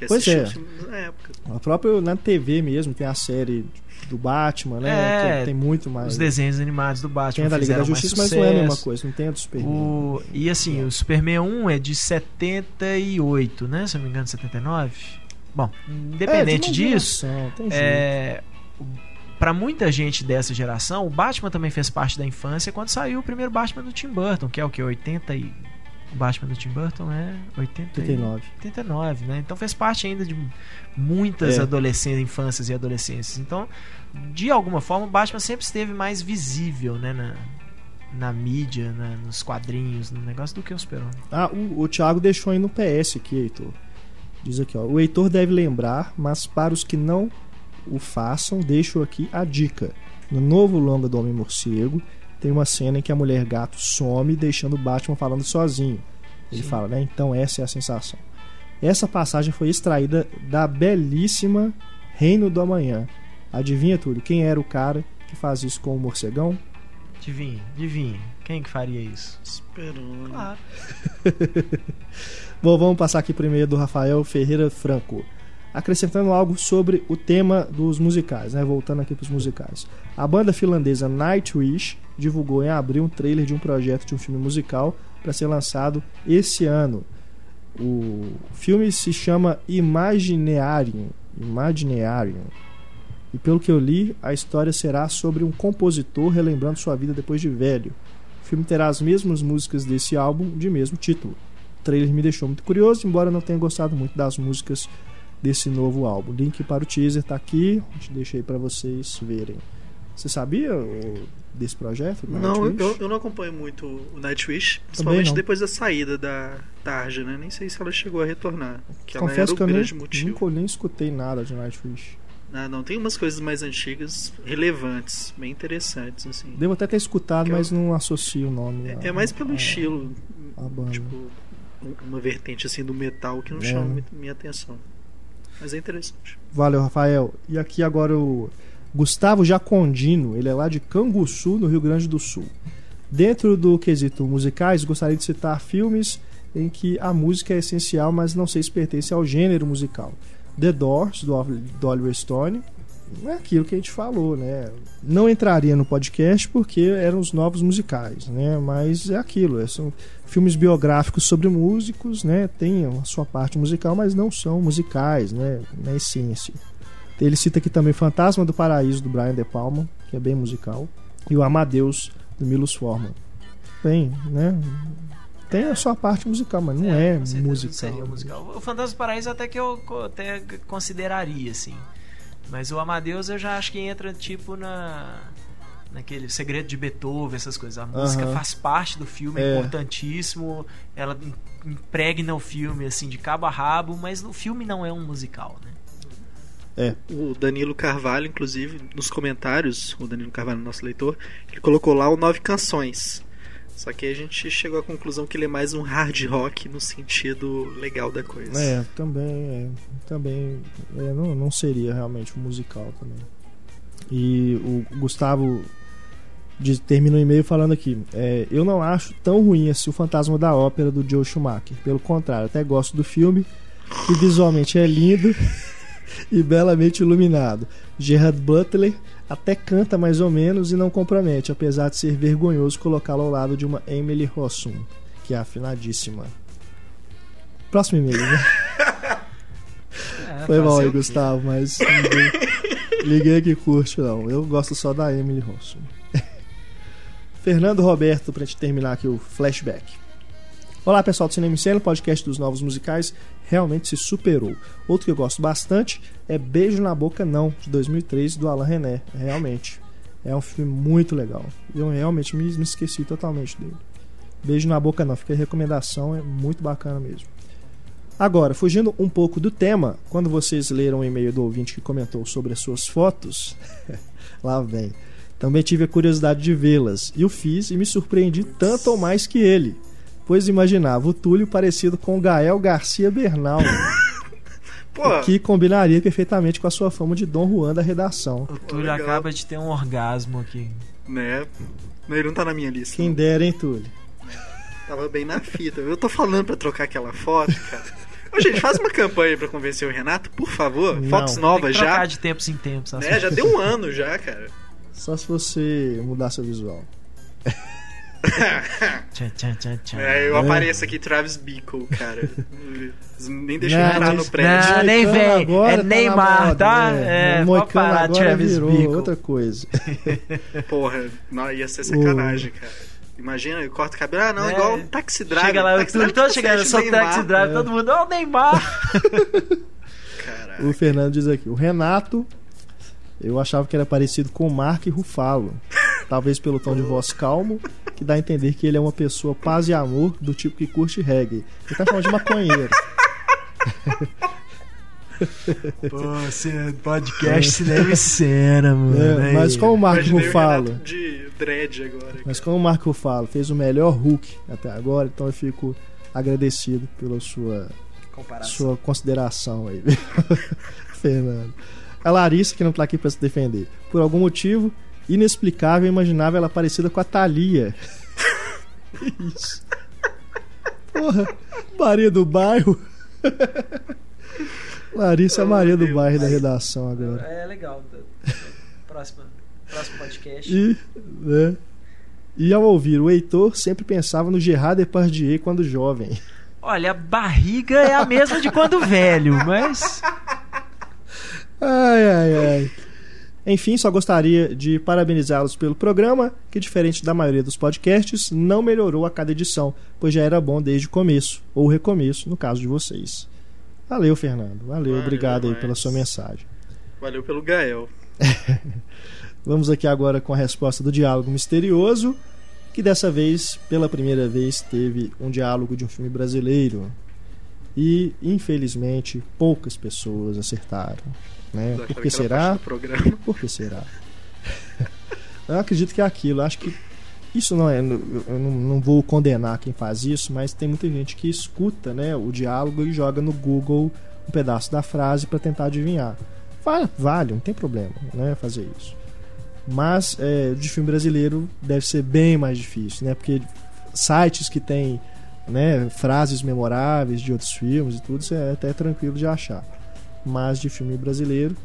Que Pois assistiu é. os filmes na época. A própria na TV mesmo tem a série do Batman, né? É, que tem muito mais. Os desenhos animados do Tem Batman a da Liga da Justiça, mas não é a mesma coisa. Não tem a do Superman. O, e assim, o Superman 1 é de 78, né? Se eu não me engano, 79. Bom, É, independente de uma disso, tem é, para muita gente dessa geração, o Batman também fez parte da infância quando saiu o primeiro Batman do Tim Burton, que é o que? 80 e. O Batman do Tim Burton é 80 e- 89. 89, né? Então fez parte ainda de muitas É. adolescências, infâncias e adolescências. Então, de alguma forma, o Batman sempre esteve mais visível, né? Na, na mídia, na- nos quadrinhos, no negócio do que o Super-Homem. Ah, o, o Thiago deixou aí no PS aqui, Heitor. Diz aqui, ó. O Heitor deve lembrar, mas para os que não o façam, deixo aqui a dica. No novo longa do Homem Morcego, tem uma cena em que a mulher gato some, deixando o Batman falando sozinho. Ele Sim. fala, né? Então essa é a sensação. Essa passagem foi extraída da belíssima Reino do Amanhã. Adivinha tudo? Quem era o cara que faz isso com o morcegão? Adivinha, adivinha. Quem que faria isso? Esperou. Claro. Bom, vamos passar aqui primeiro do Rafael Ferreira Franco. Acrescentando algo sobre o tema dos musicais, né? Voltando aqui para os musicais. A banda finlandesa Nightwish divulgou em abril um trailer de um projeto de um filme musical para ser lançado esse ano. O filme se chama Imaginearium. Imaginearium. E pelo que eu li, a história será sobre um compositor relembrando sua vida depois de velho. O filme terá as mesmas músicas desse álbum de mesmo título. O trailer me deixou muito curioso, embora não tenha gostado muito das músicas desse novo álbum. Link para o teaser tá aqui, a gente deixei para vocês verem. Você sabia desse projeto? Não, eu, eu não acompanho muito o Nightwish, principalmente depois da saída da Tarja, né? Nem sei se ela chegou a retornar. Que Confesso era que o eu nem, nunca nem escutei nada de Nightwish. Ah, não, tem umas coisas mais antigas, relevantes, bem interessantes, assim. Devo até ter escutado, eu- mas não associo o nome. É, a- é mais pelo a- estilo, A banda. tipo, um- uma vertente assim do metal que não É, chama né? minha atenção. Mas é interessante. Valeu, Rafael. E aqui agora o Gustavo Jacondino, ele é lá de Canguçu, no Rio Grande do Sul. Dentro do quesito musicais, gostaria de citar filmes em que a música é essencial, mas não sei se pertence ao gênero musical. The Doors, do, Ol- do Oliver Stone, é aquilo que a gente falou, né? Não entraria no podcast porque eram os novos musicais, né? Mas é aquilo, é- são filmes biográficos sobre músicos, né? Tem a sua parte musical, mas não são musicais, né? Na essência. Ele cita aqui também Fantasma do Paraíso do Brian De Palma, que é bem musical, e o Amadeus do Milos Forman. Bem, né? Tem a sua parte musical, mas não é, não musical. seria musical. O Fantasma do Paraíso até que eu até consideraria, assim. Mas o Amadeus eu já acho que entra tipo na naquele segredo de Beethoven, essas coisas. A música Aham. faz parte do filme, é, É. importantíssimo. Ela im- impregna o filme assim de cabo a rabo, mas o filme não é um musical, né? O Danilo Carvalho, inclusive, nos comentários, o Danilo Carvalho, nosso leitor, ele colocou lá o Nove Canções. Só que a gente chegou à conclusão que ele é mais um hard rock no sentido legal da coisa. É, também, é, também é, não, não seria realmente um musical também. E o Gustavo de, termina o e-mail falando aqui: é, Eu não acho tão ruim assim o Fantasma da Ópera do Joe Schumacher. Pelo contrário, até gosto do filme, que visualmente é lindo e belamente iluminado. Gerard Butler até canta mais ou menos e não compromete, apesar de ser vergonhoso colocá-lo ao lado de uma Emily Rossum, que é afinadíssima. Próximo e-mail, né? É, Foi mal aí, Gustavo, mas ninguém, ninguém que curte, não. Eu gosto só da Emily Rossum. Fernando Roberto, pra gente terminar aqui o flashback. Olá pessoal do Cinema Cena, podcast dos novos musicais realmente se superou. Outro que eu gosto bastante é Beijo na Boca Não, de 2003, do Alain René. Realmente. É um filme muito legal. Eu realmente me, me esqueci totalmente dele. Beijo na Boca Não, fica a recomendação, é muito bacana mesmo. Agora, fugindo um pouco do tema, quando vocês leram o e-mail do ouvinte que comentou sobre as suas fotos, lá vem. Também tive a curiosidade de vê-las, e o fiz e me surpreendi tanto ou mais que ele pois imaginava o Túlio parecido com o Gael Garcia Bernal. o que combinaria perfeitamente com a sua fama de Dom Juan da redação. O Túlio acaba de ter um orgasmo aqui. Né? Ele não tá na minha lista. Quem não. dera, hein, Túlio? Tava bem na fita. Eu tô falando pra trocar aquela foto, cara. Ô, gente, faz uma campanha para convencer o Renato, por favor. Não. Fotos novas Tem que já. de tempos em tempos. Né? Já deu um ano já, cara. Só se você mudar seu visual. tchan, tchan, tchan, É, eu apareço aqui, Travis Bickle, cara. Nem deixa eu entrar no prédio. Não, nem vem. Agora é tá Neymar, tá? É, é pode parar, Travis Bickle. outra coisa. Porra, não, ia ser sacanagem, cara. Imagina, eu corto o cabelo. Ah, não, é, igual Taxi Drive. Chega lá, taxi drive, todo chegando, eu sou Taxi Drive, é. todo mundo, ó, oh, Neymar. Caraca. O Fernando diz aqui, o Renato, eu achava que era parecido com o Mark Rufalo. Talvez pelo tom de voz calmo que dá a entender que ele é uma pessoa paz e amor do tipo que curte reggae. Ele tá falando de maconheiro. Pô, você podcast cinema e cena, mano. É, mas como o Marco fala. De dread agora. Mas como o Marco fala, fez o melhor Hulk até agora, então eu fico agradecido pela sua, sua consideração aí, Fernando. A Larissa, que não tá aqui pra se defender. Por algum motivo, inexplicável, eu imaginava ela parecida com a Thalia. Isso. Porra, Maria do Bairro. Larissa oh, Maria do Bairro da redação agora. É legal. Próximo, próximo podcast. E, né, e ao ouvir o Heitor, sempre pensava no Gerard Depardieu quando jovem. Olha, a barriga é a mesma de quando velho, mas. Ai, ai, ai. Enfim, só gostaria de parabenizá-los pelo programa, que, diferente da maioria dos podcasts, não melhorou a cada edição, pois já era bom desde o começo, ou recomeço, no caso de vocês. Valeu, Fernando. Valeu, Valeu obrigado aí pela sua mensagem. Valeu pelo Gael. Vamos aqui agora com a resposta do diálogo misterioso, que dessa vez, pela primeira vez, teve um diálogo de um filme brasileiro. E, infelizmente, poucas pessoas acertaram. Né? Por que será? Por que será? eu acredito que é aquilo. Acho que isso não é. Eu não vou condenar quem faz isso, mas tem muita gente que escuta né, o diálogo e joga no Google um pedaço da frase para tentar adivinhar. Vale, vale, não tem problema né, fazer isso. Mas é, de filme brasileiro deve ser bem mais difícil, né? Porque sites que tem né, frases memoráveis de outros filmes e tudo, isso é até tranquilo de achar mas de filme brasileiro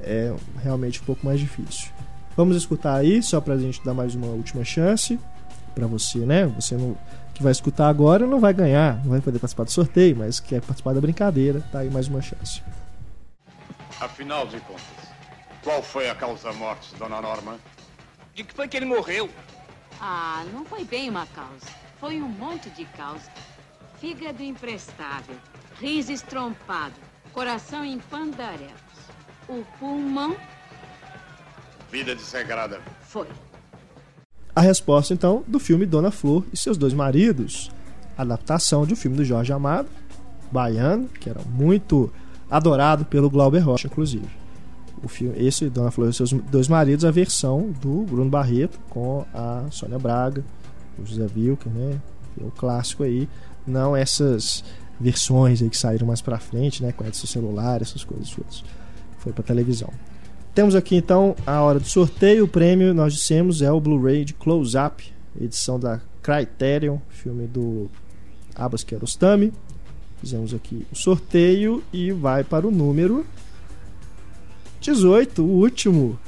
é realmente um pouco mais difícil. Vamos escutar aí, só pra gente dar mais uma última chance para você, né? Você não, que vai escutar agora não vai ganhar, não vai poder participar do sorteio, mas quer participar da brincadeira, tá aí mais uma chance. Afinal de contas, qual foi a causa-morte, dona Norma? De que foi que ele morreu? Ah, não foi bem uma causa. Foi um monte de causa. Fígado imprestável, riso estrompado, coração em pandarelos. O pulmão. Vida desregrada. Foi. A resposta, então, do filme Dona Flor e seus dois maridos. Adaptação de um filme do Jorge Amado, baiano, que era muito adorado pelo Glauber Rocha, inclusive. O filme, esse Dona Flor e seus dois maridos, a versão do Bruno Barreto com a Sônia Braga, o José Wilker, né? O clássico aí, não essas versões aí que saíram mais pra frente, né? Com Edson celular, essas coisas todas. Foi pra televisão. Temos aqui então a hora do sorteio. O prêmio, nós dissemos, é o Blu-ray de Close Up, edição da Criterion, filme do Abbas Kiarostami. Fizemos aqui o sorteio e vai para o número 18, o último.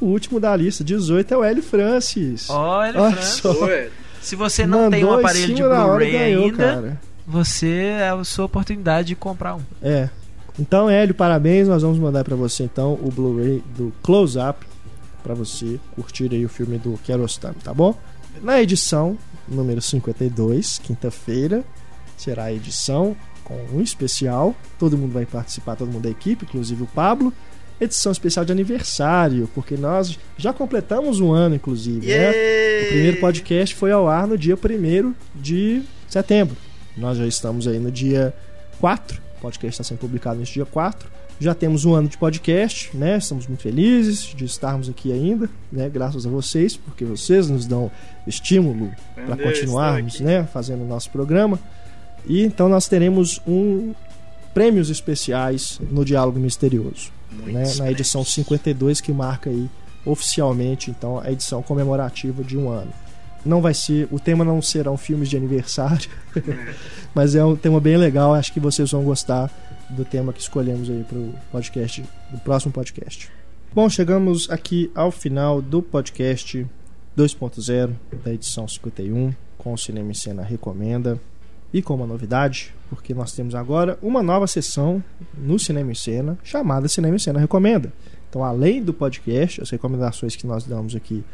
O último da lista, 18 é o L. Francis. Olha, Olha Francis. Se você não tem um Mandou aparelho de Blu-ray ainda, cara. Você é a sua oportunidade de comprar um. É. Então, Hélio, parabéns. Nós vamos mandar pra você então o Blu-ray do Close Up pra você curtir aí o filme do Kiarostami, tá bom? Na edição número 52, quinta-feira, será a edição com um especial. Todo mundo vai participar, todo mundo da equipe, inclusive o Pablo. Edição especial de aniversário, porque nós já completamos um ano, inclusive, né? O primeiro podcast foi ao ar no dia 1 de setembro. Nós já estamos aí no dia 4. O podcast está sendo publicado neste dia 4. Já temos um ano de podcast, né? Estamos muito felizes de estarmos aqui ainda, né? Graças a vocês, porque vocês nos dão estímulo para continuarmos, né? Fazendo o nosso programa. E então nós teremos um prêmios especiais no Diálogo Misterioso né, na edição prêmios. 52 que marca aí oficialmente então a edição comemorativa de um ano. Não vai ser, o tema não serão filmes de aniversário, mas é um tema bem legal. Acho que vocês vão gostar do tema que escolhemos aí para o podcast, do próximo podcast. Bom, chegamos aqui ao final do podcast 2.0 da edição 51 com o Cinema em Cena recomenda e com uma novidade, porque nós temos agora uma nova sessão no Cinema em Cena chamada Cinema em Cena Recomenda. Então, além do podcast, as recomendações que nós damos aqui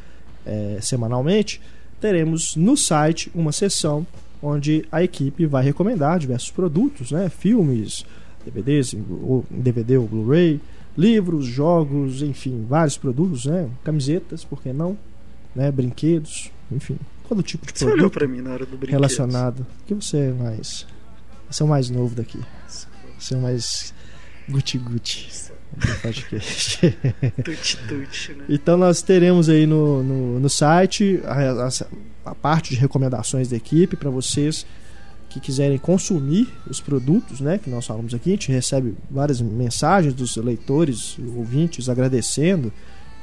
eh, semanalmente, teremos no site uma sessão onde a equipe vai recomendar diversos produtos, né? filmes, DVDs, ou DVD ou Blu-ray, livros, jogos, enfim, vários produtos, né? camisetas, por que não? Né? Brinquedos, enfim, todo tipo de Você produto olhou pra mim na hora do brinquedo. relacionado. Que você é mais. Você é o mais novo daqui. Você é o mais guti-guti do podcast. Né? então nós teremos aí no, no, no site a, a- a parte de recomendações da equipe para vocês que quiserem consumir os produtos né, que nós falamos aqui. A gente recebe várias mensagens dos leitores, ouvintes, agradecendo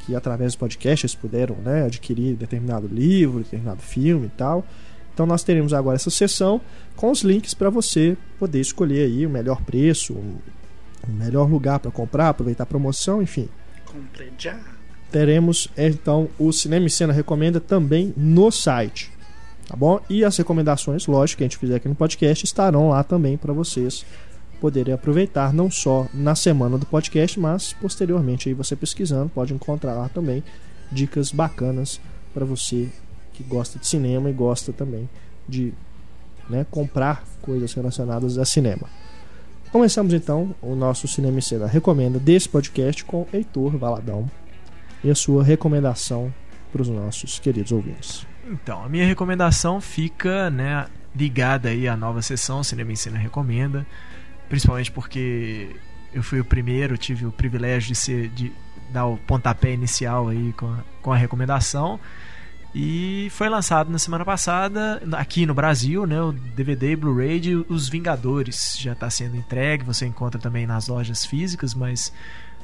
que através do podcast eles puderam né, adquirir determinado livro, determinado filme e tal. Então nós teremos agora essa sessão com os links para você poder escolher aí o melhor preço, melhor lugar para comprar, aproveitar a promoção, enfim. Comprei já. Teremos então o Cinema e Cena recomenda também no site. Tá bom? E as recomendações, lógico, que a gente fizer aqui no podcast estarão lá também para vocês poderem aproveitar não só na semana do podcast, mas posteriormente aí você pesquisando pode encontrar lá também dicas bacanas para você que gosta de cinema e gosta também de né, comprar coisas relacionadas a cinema. Começamos então o nosso Cinema Cena Recomenda desse podcast com Heitor Valadão e a sua recomendação para os nossos queridos ouvintes. Então, a minha recomendação fica né, ligada aí à nova sessão Cinema Ensina Recomenda, principalmente porque eu fui o primeiro, tive o privilégio de ser de dar o pontapé inicial aí com a, com a recomendação. E foi lançado na semana passada, aqui no Brasil, né, o DVD Blu-ray de Os Vingadores. Já está sendo entregue, você encontra também nas lojas físicas, mas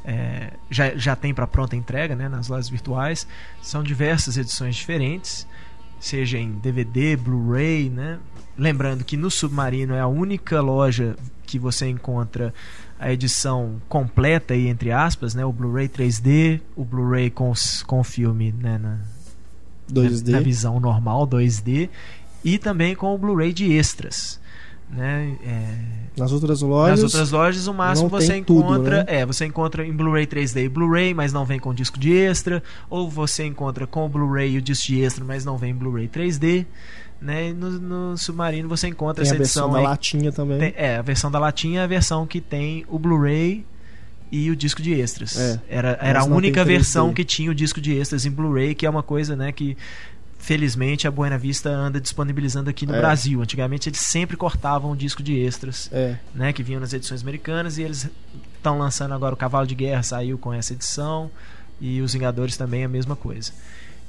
é, já, já tem para pronta entrega né, nas lojas virtuais. São diversas edições diferentes, seja em DVD, Blu-ray. Né? Lembrando que no Submarino é a única loja que você encontra a edição completa, aí, entre aspas, né? o Blu-ray 3D, o Blu-ray com, com filme né, na, 2D. na, na visão normal 2D e também com o Blu-ray de extras. Né? É, Nas outras lojas, nas outras lojas, o máximo você tem tudo, encontra. né? É, você encontra em Blu-ray 3D e Blu-ray, mas não vem com disco de extra. Ou você encontra com o Blu-ray e o disco de extra, mas não vem em Blu-ray 3D. Né? E no, no Submarino você encontra tem a essa versão edição da aí. latinha também. Tem- é, a versão da latinha é a versão que tem o Blu-ray e o disco de extras. É, era era a única tem 3D. versão que tinha o disco de extras em Blu-ray, que é uma coisa, né, que felizmente a Buena Vista anda disponibilizando aqui no É. Brasil. Antigamente eles sempre cortavam o disco de extras, É, né, que vinham nas edições americanas e eles estão lançando agora o Cavalo de Guerra saiu com essa edição e os Vingadores também a mesma coisa.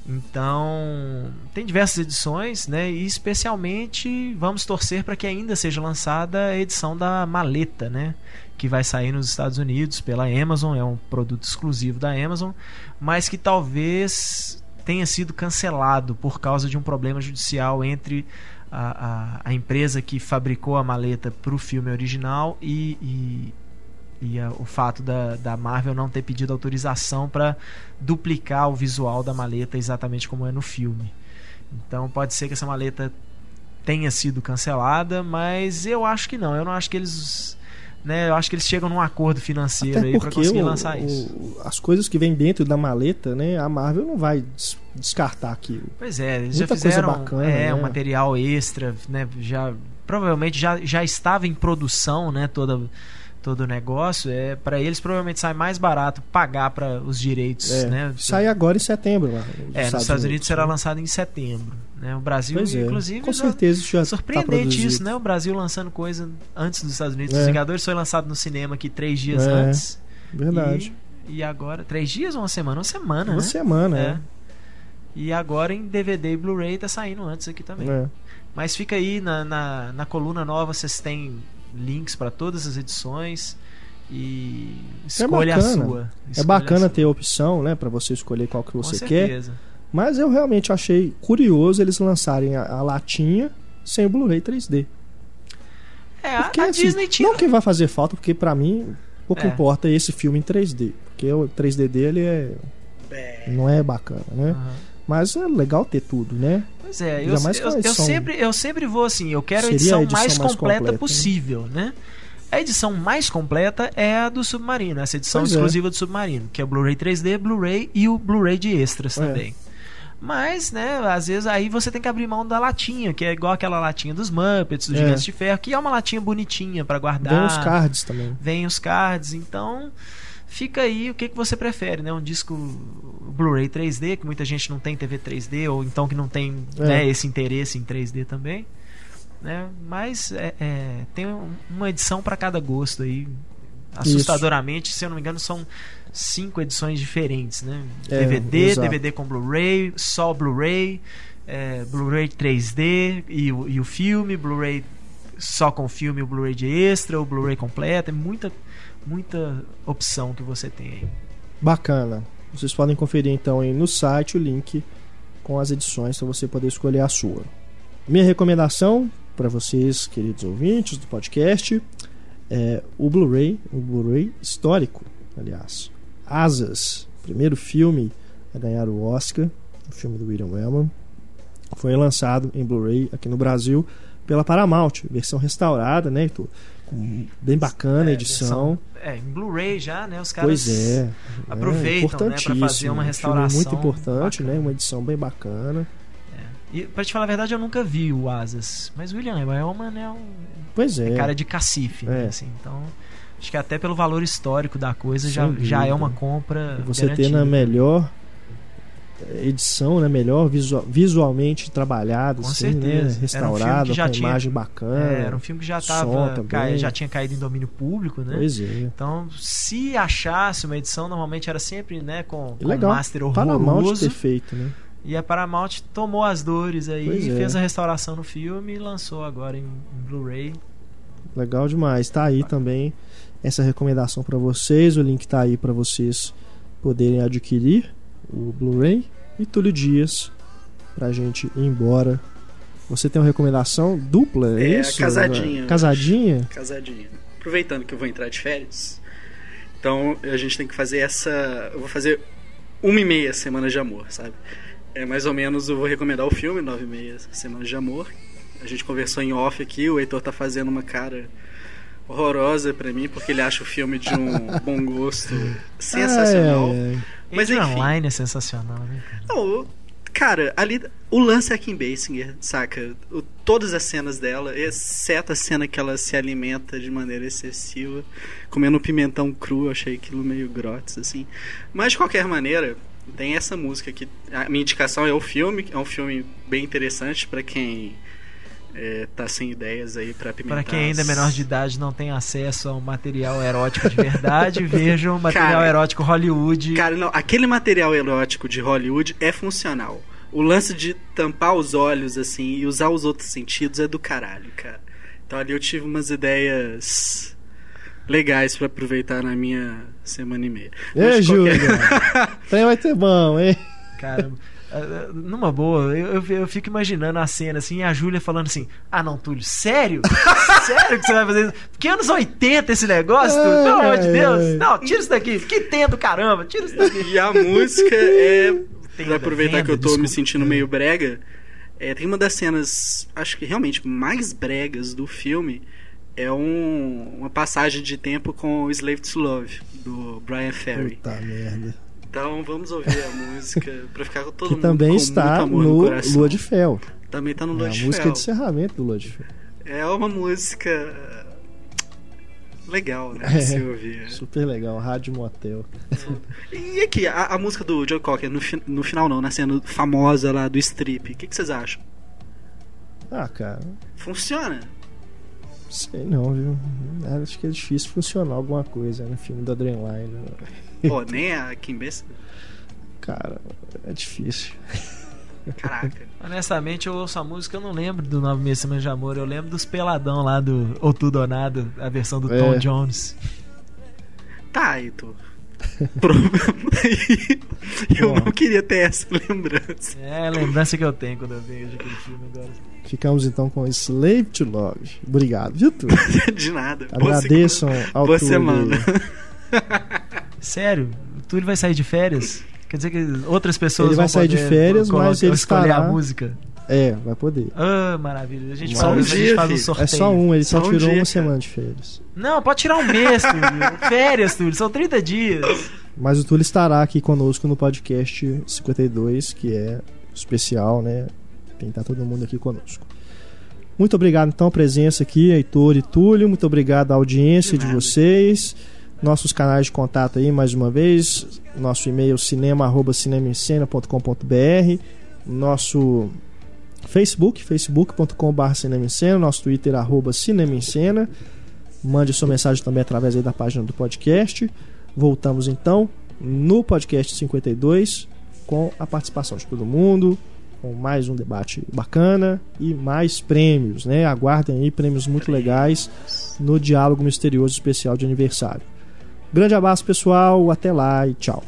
Então, tem diversas edições, né? E especialmente vamos torcer para que ainda seja lançada a edição da maleta, né? Que vai sair nos Estados Unidos pela Amazon, é um produto exclusivo da Amazon, mas que talvez tenha sido cancelado por causa de um problema judicial entre a, a, a empresa que fabricou a maleta para o filme original e, e e a, o fato da, da Marvel não ter pedido autorização para duplicar o visual da maleta exatamente como é no filme. Então pode ser que essa maleta tenha sido cancelada, mas eu acho que não. Eu não acho que eles. Né, eu acho que eles chegam num acordo financeiro Até aí para conseguir o, lançar o, isso. As coisas que vêm dentro da maleta, né? A Marvel não vai des- descartar aquilo. Pois é, eles Muita já fizeram bacana, é, né? um material extra, né? Já provavelmente já, já estava em produção, né? Toda todo o negócio é para eles provavelmente sai mais barato pagar para os direitos, É, né? Sai agora em setembro lá. É, nos Estados, Unidos, será lançado em setembro, né? O Brasil, Pois é, inclusive, com já- certeza já tá surpreendente produzido. isso, né? O Brasil lançando coisa antes dos Estados Unidos. É. Os Vingadores foi lançado no cinema aqui três dias É, antes. Verdade. E, e agora três dias ou uma semana? Uma semana, Uma né? semana, É. é. E agora em DVD e Blu-ray tá saindo antes aqui também. É. Mas fica aí na, na, na coluna nova, vocês têm links para todas as edições e escolha a bacana. sua. É Escolha bacana a sua. ter a opção, né, para você escolher qual que Com você quer. certeza. Mas eu realmente achei curioso eles lançarem a, a latinha sem o Blu-ray 3D. É, a, Porque a assim, Disney tinha. não que vai fazer falta, porque pra mim pouco É. importa esse filme em 3D, porque o 3D dele é não é bacana, né? Aham. Mas é legal ter tudo, né? Pois é, eu, eu, eu sempre, eu sempre vou assim, eu quero a edição, a edição mais, mais completa, completa, né? possível, né? A edição mais completa é a do Submarino, essa edição Pois é. exclusiva do Submarino, que é o Blu-ray 3D, Blu-ray e o Blu-ray de extras É. também. Mas, né, às vezes aí você tem que abrir mão da latinha, que é igual aquela latinha dos Muppets, dos É. Gigantes de Ferro, que é uma latinha bonitinha pra guardar. Vem os cards também. Vem os cards, então fica aí o que, que você prefere, né? Um disco Blu-ray 3D, que muita gente não tem TV 3D, ou então que não tem É. né, esse interesse em 3D também. Né? Mas é, é, tem um- uma edição para cada gosto aí. Assustadoramente, se eu não me engano, são cinco edições diferentes, né? É, DVD, exato. DVD com Blu-ray, só Blu-ray, é, Blu-ray 3D e, o- e o filme, Blu-ray só com filme, o Blu-ray de extra, o Blu-ray completo, é muita, muita opção que você tem aí. Bacana. Vocês podem conferir então aí no site o link com as edições para você poder escolher a sua. Minha recomendação para vocês, queridos ouvintes do podcast, é o Blu-ray, o Blu-ray histórico, aliás. Asas, primeiro filme a ganhar o Oscar, o filme do William Wellman, foi lançado em Blu-ray aqui no Brasil pela Paramount, versão restaurada, né, Heitor? Bem bacana a É, edição. versão- É, em Blu-ray já, né? Os caras Pois é. aproveitam, é, né, pra fazer uma Um restauração muito importante, bacana. né? Uma edição bem bacana. E pra te falar a verdade, eu nunca vi o Asas. Mas o William Wellman é um Pois é. é cara de cacife, né? É. Assim, então, acho que até pelo valor histórico da coisa já, já é uma compra. você ter garantida. na melhor edição, né? Melhor visual, visualmente trabalhado, Com assim, certeza. né? Era um com tinha- imagem bacana. É, era um filme que já tava cai- já tinha caído em domínio público, né? Pois é. Então, se achasse uma edição, normalmente era sempre, né, com, com Legal. master Paramount horroroso. ter feito, né? E a Paramount tomou as dores aí, Pois é. fez a restauração no filme e lançou agora em, em Blu-ray. Legal demais. Tá aí também essa recomendação para vocês. O link tá aí para vocês poderem adquirir o Blu-ray e Túlio Dias pra gente ir embora. Você tem uma recomendação dupla, é, É, isso? casadinha. Casadinha? Casadinha. Aproveitando que eu vou entrar de férias, então a gente tem que fazer essa. Eu vou fazer uma e meia semanas de amor, sabe? É mais ou menos eu vou recomendar o filme Nove e meia semanas de amor. A gente conversou em off aqui, o Heitor tá fazendo uma cara horrorosa pra mim porque ele acha o filme de um bom gosto sensacional. Ai, ai. Mas enfim. Lyne é sensacional, né? cara? Não, cara, ali o lance é a Kim Basinger, saca? O- todas as cenas dela, exceto a cena que ela se alimenta de maneira excessiva, comendo pimentão cru, eu achei aquilo meio grotes, assim. Mas de qualquer maneira, tem essa música que a minha indicação é o filme, é um filme bem interessante pra quem é, tá sem ideias aí pra apimentar. Pra quem ainda é menor de idade não tem acesso a um material erótico de verdade, vejam material Cara, erótico Hollywood. Cara, não, aquele material erótico de Hollywood é funcional. O lance de tampar os olhos, assim, e usar os outros sentidos é do caralho, cara. Então ali eu tive umas ideias legais pra aproveitar na minha semana e meia. Ei, Mas qualquer- Júlia. Trem vai ter bom, hein? Caramba. Ah, ah, Numa boa, eu, eu, eu fico imaginando a cena assim, e a Júlia falando assim: Ah, não, Túlio, sério? sério que você vai fazer isso? Que anos 80 esse negócio, Túlio? Pelo amor de Deus! Não, tira isso daqui, que tendo caramba, tira isso daqui. E a música é. Tenda, pra aproveitar venda, que eu tô me desculpa. sentindo meio brega, é, tem uma das cenas, acho que realmente mais bregas do filme. É um- uma passagem de tempo com o Slave to Love, do Brian Ferry. Puta merda. Então vamos ouvir a música pra ficar com todo Que mundo também está no, no. Lua de Fel. Também tá no É Lua a de música Fel. de encerramento do Lua de Fel. É uma música legal, né? É. Se ouvir. Super legal, Rádio Motel. E aqui, a, a música do Joe Cocker, no, fi- no final não, na cena famosa lá do strip, o que, que vocês acham? Ah, cara, Funciona? Sei não, viu? Acho que é difícil funcionar alguma coisa no filme da Dreamline. né? Pô, nem a Kim Basinger? Cara, é difícil. Caraca. Honestamente, eu ouço a música, eu não lembro do Nove Meses Semanas de Amor, eu lembro dos peladão lá do Ou Tudo ou Nada, a versão do É. Tom Jones. Tá, Heitor. Eu Bom. não queria ter essa lembrança. É a lembrança que eu tenho quando eu vejo aquele filme agora. Ficamos então com Slave to Love. Obrigado, viu, Túlio? De nada. Segunda- ao Boa Túlio. semana. Sério? O Túlio vai sair de férias? Quer dizer que outras pessoas Ele vai vão sair de férias, mas ele escolher estará- a música? É, vai poder. Ah, maravilha. A gente Só faz, um a gente dia, faz um sorteio. É só um, ele só, Só um tirou dia, uma cara. semana de férias. Não, pode tirar um mês, Túlio. férias, Túlio. São 30 dias. Mas o Túlio estará aqui conosco no podcast 52, que é especial, né? Tem que estar todo mundo aqui conosco. Muito obrigado, então, a presença aqui, Heitor e Túlio. Muito obrigado à audiência De de, vocês. Nossos canais de contato aí, mais uma vez. Nosso e-mail cinema.cinemascena.com.br Nosso Facebook, facebook.com.br. Nosso Twitter, arroba cinemaencena. Mande sua mensagem também através aí da página do podcast. Voltamos então no podcast 52 com a participação de todo mundo, com mais um debate bacana e mais prêmios, né? Aguardem aí prêmios muito legais no Diálogo Misterioso Especial de Aniversário. Grande abraço, pessoal, até lá e tchau.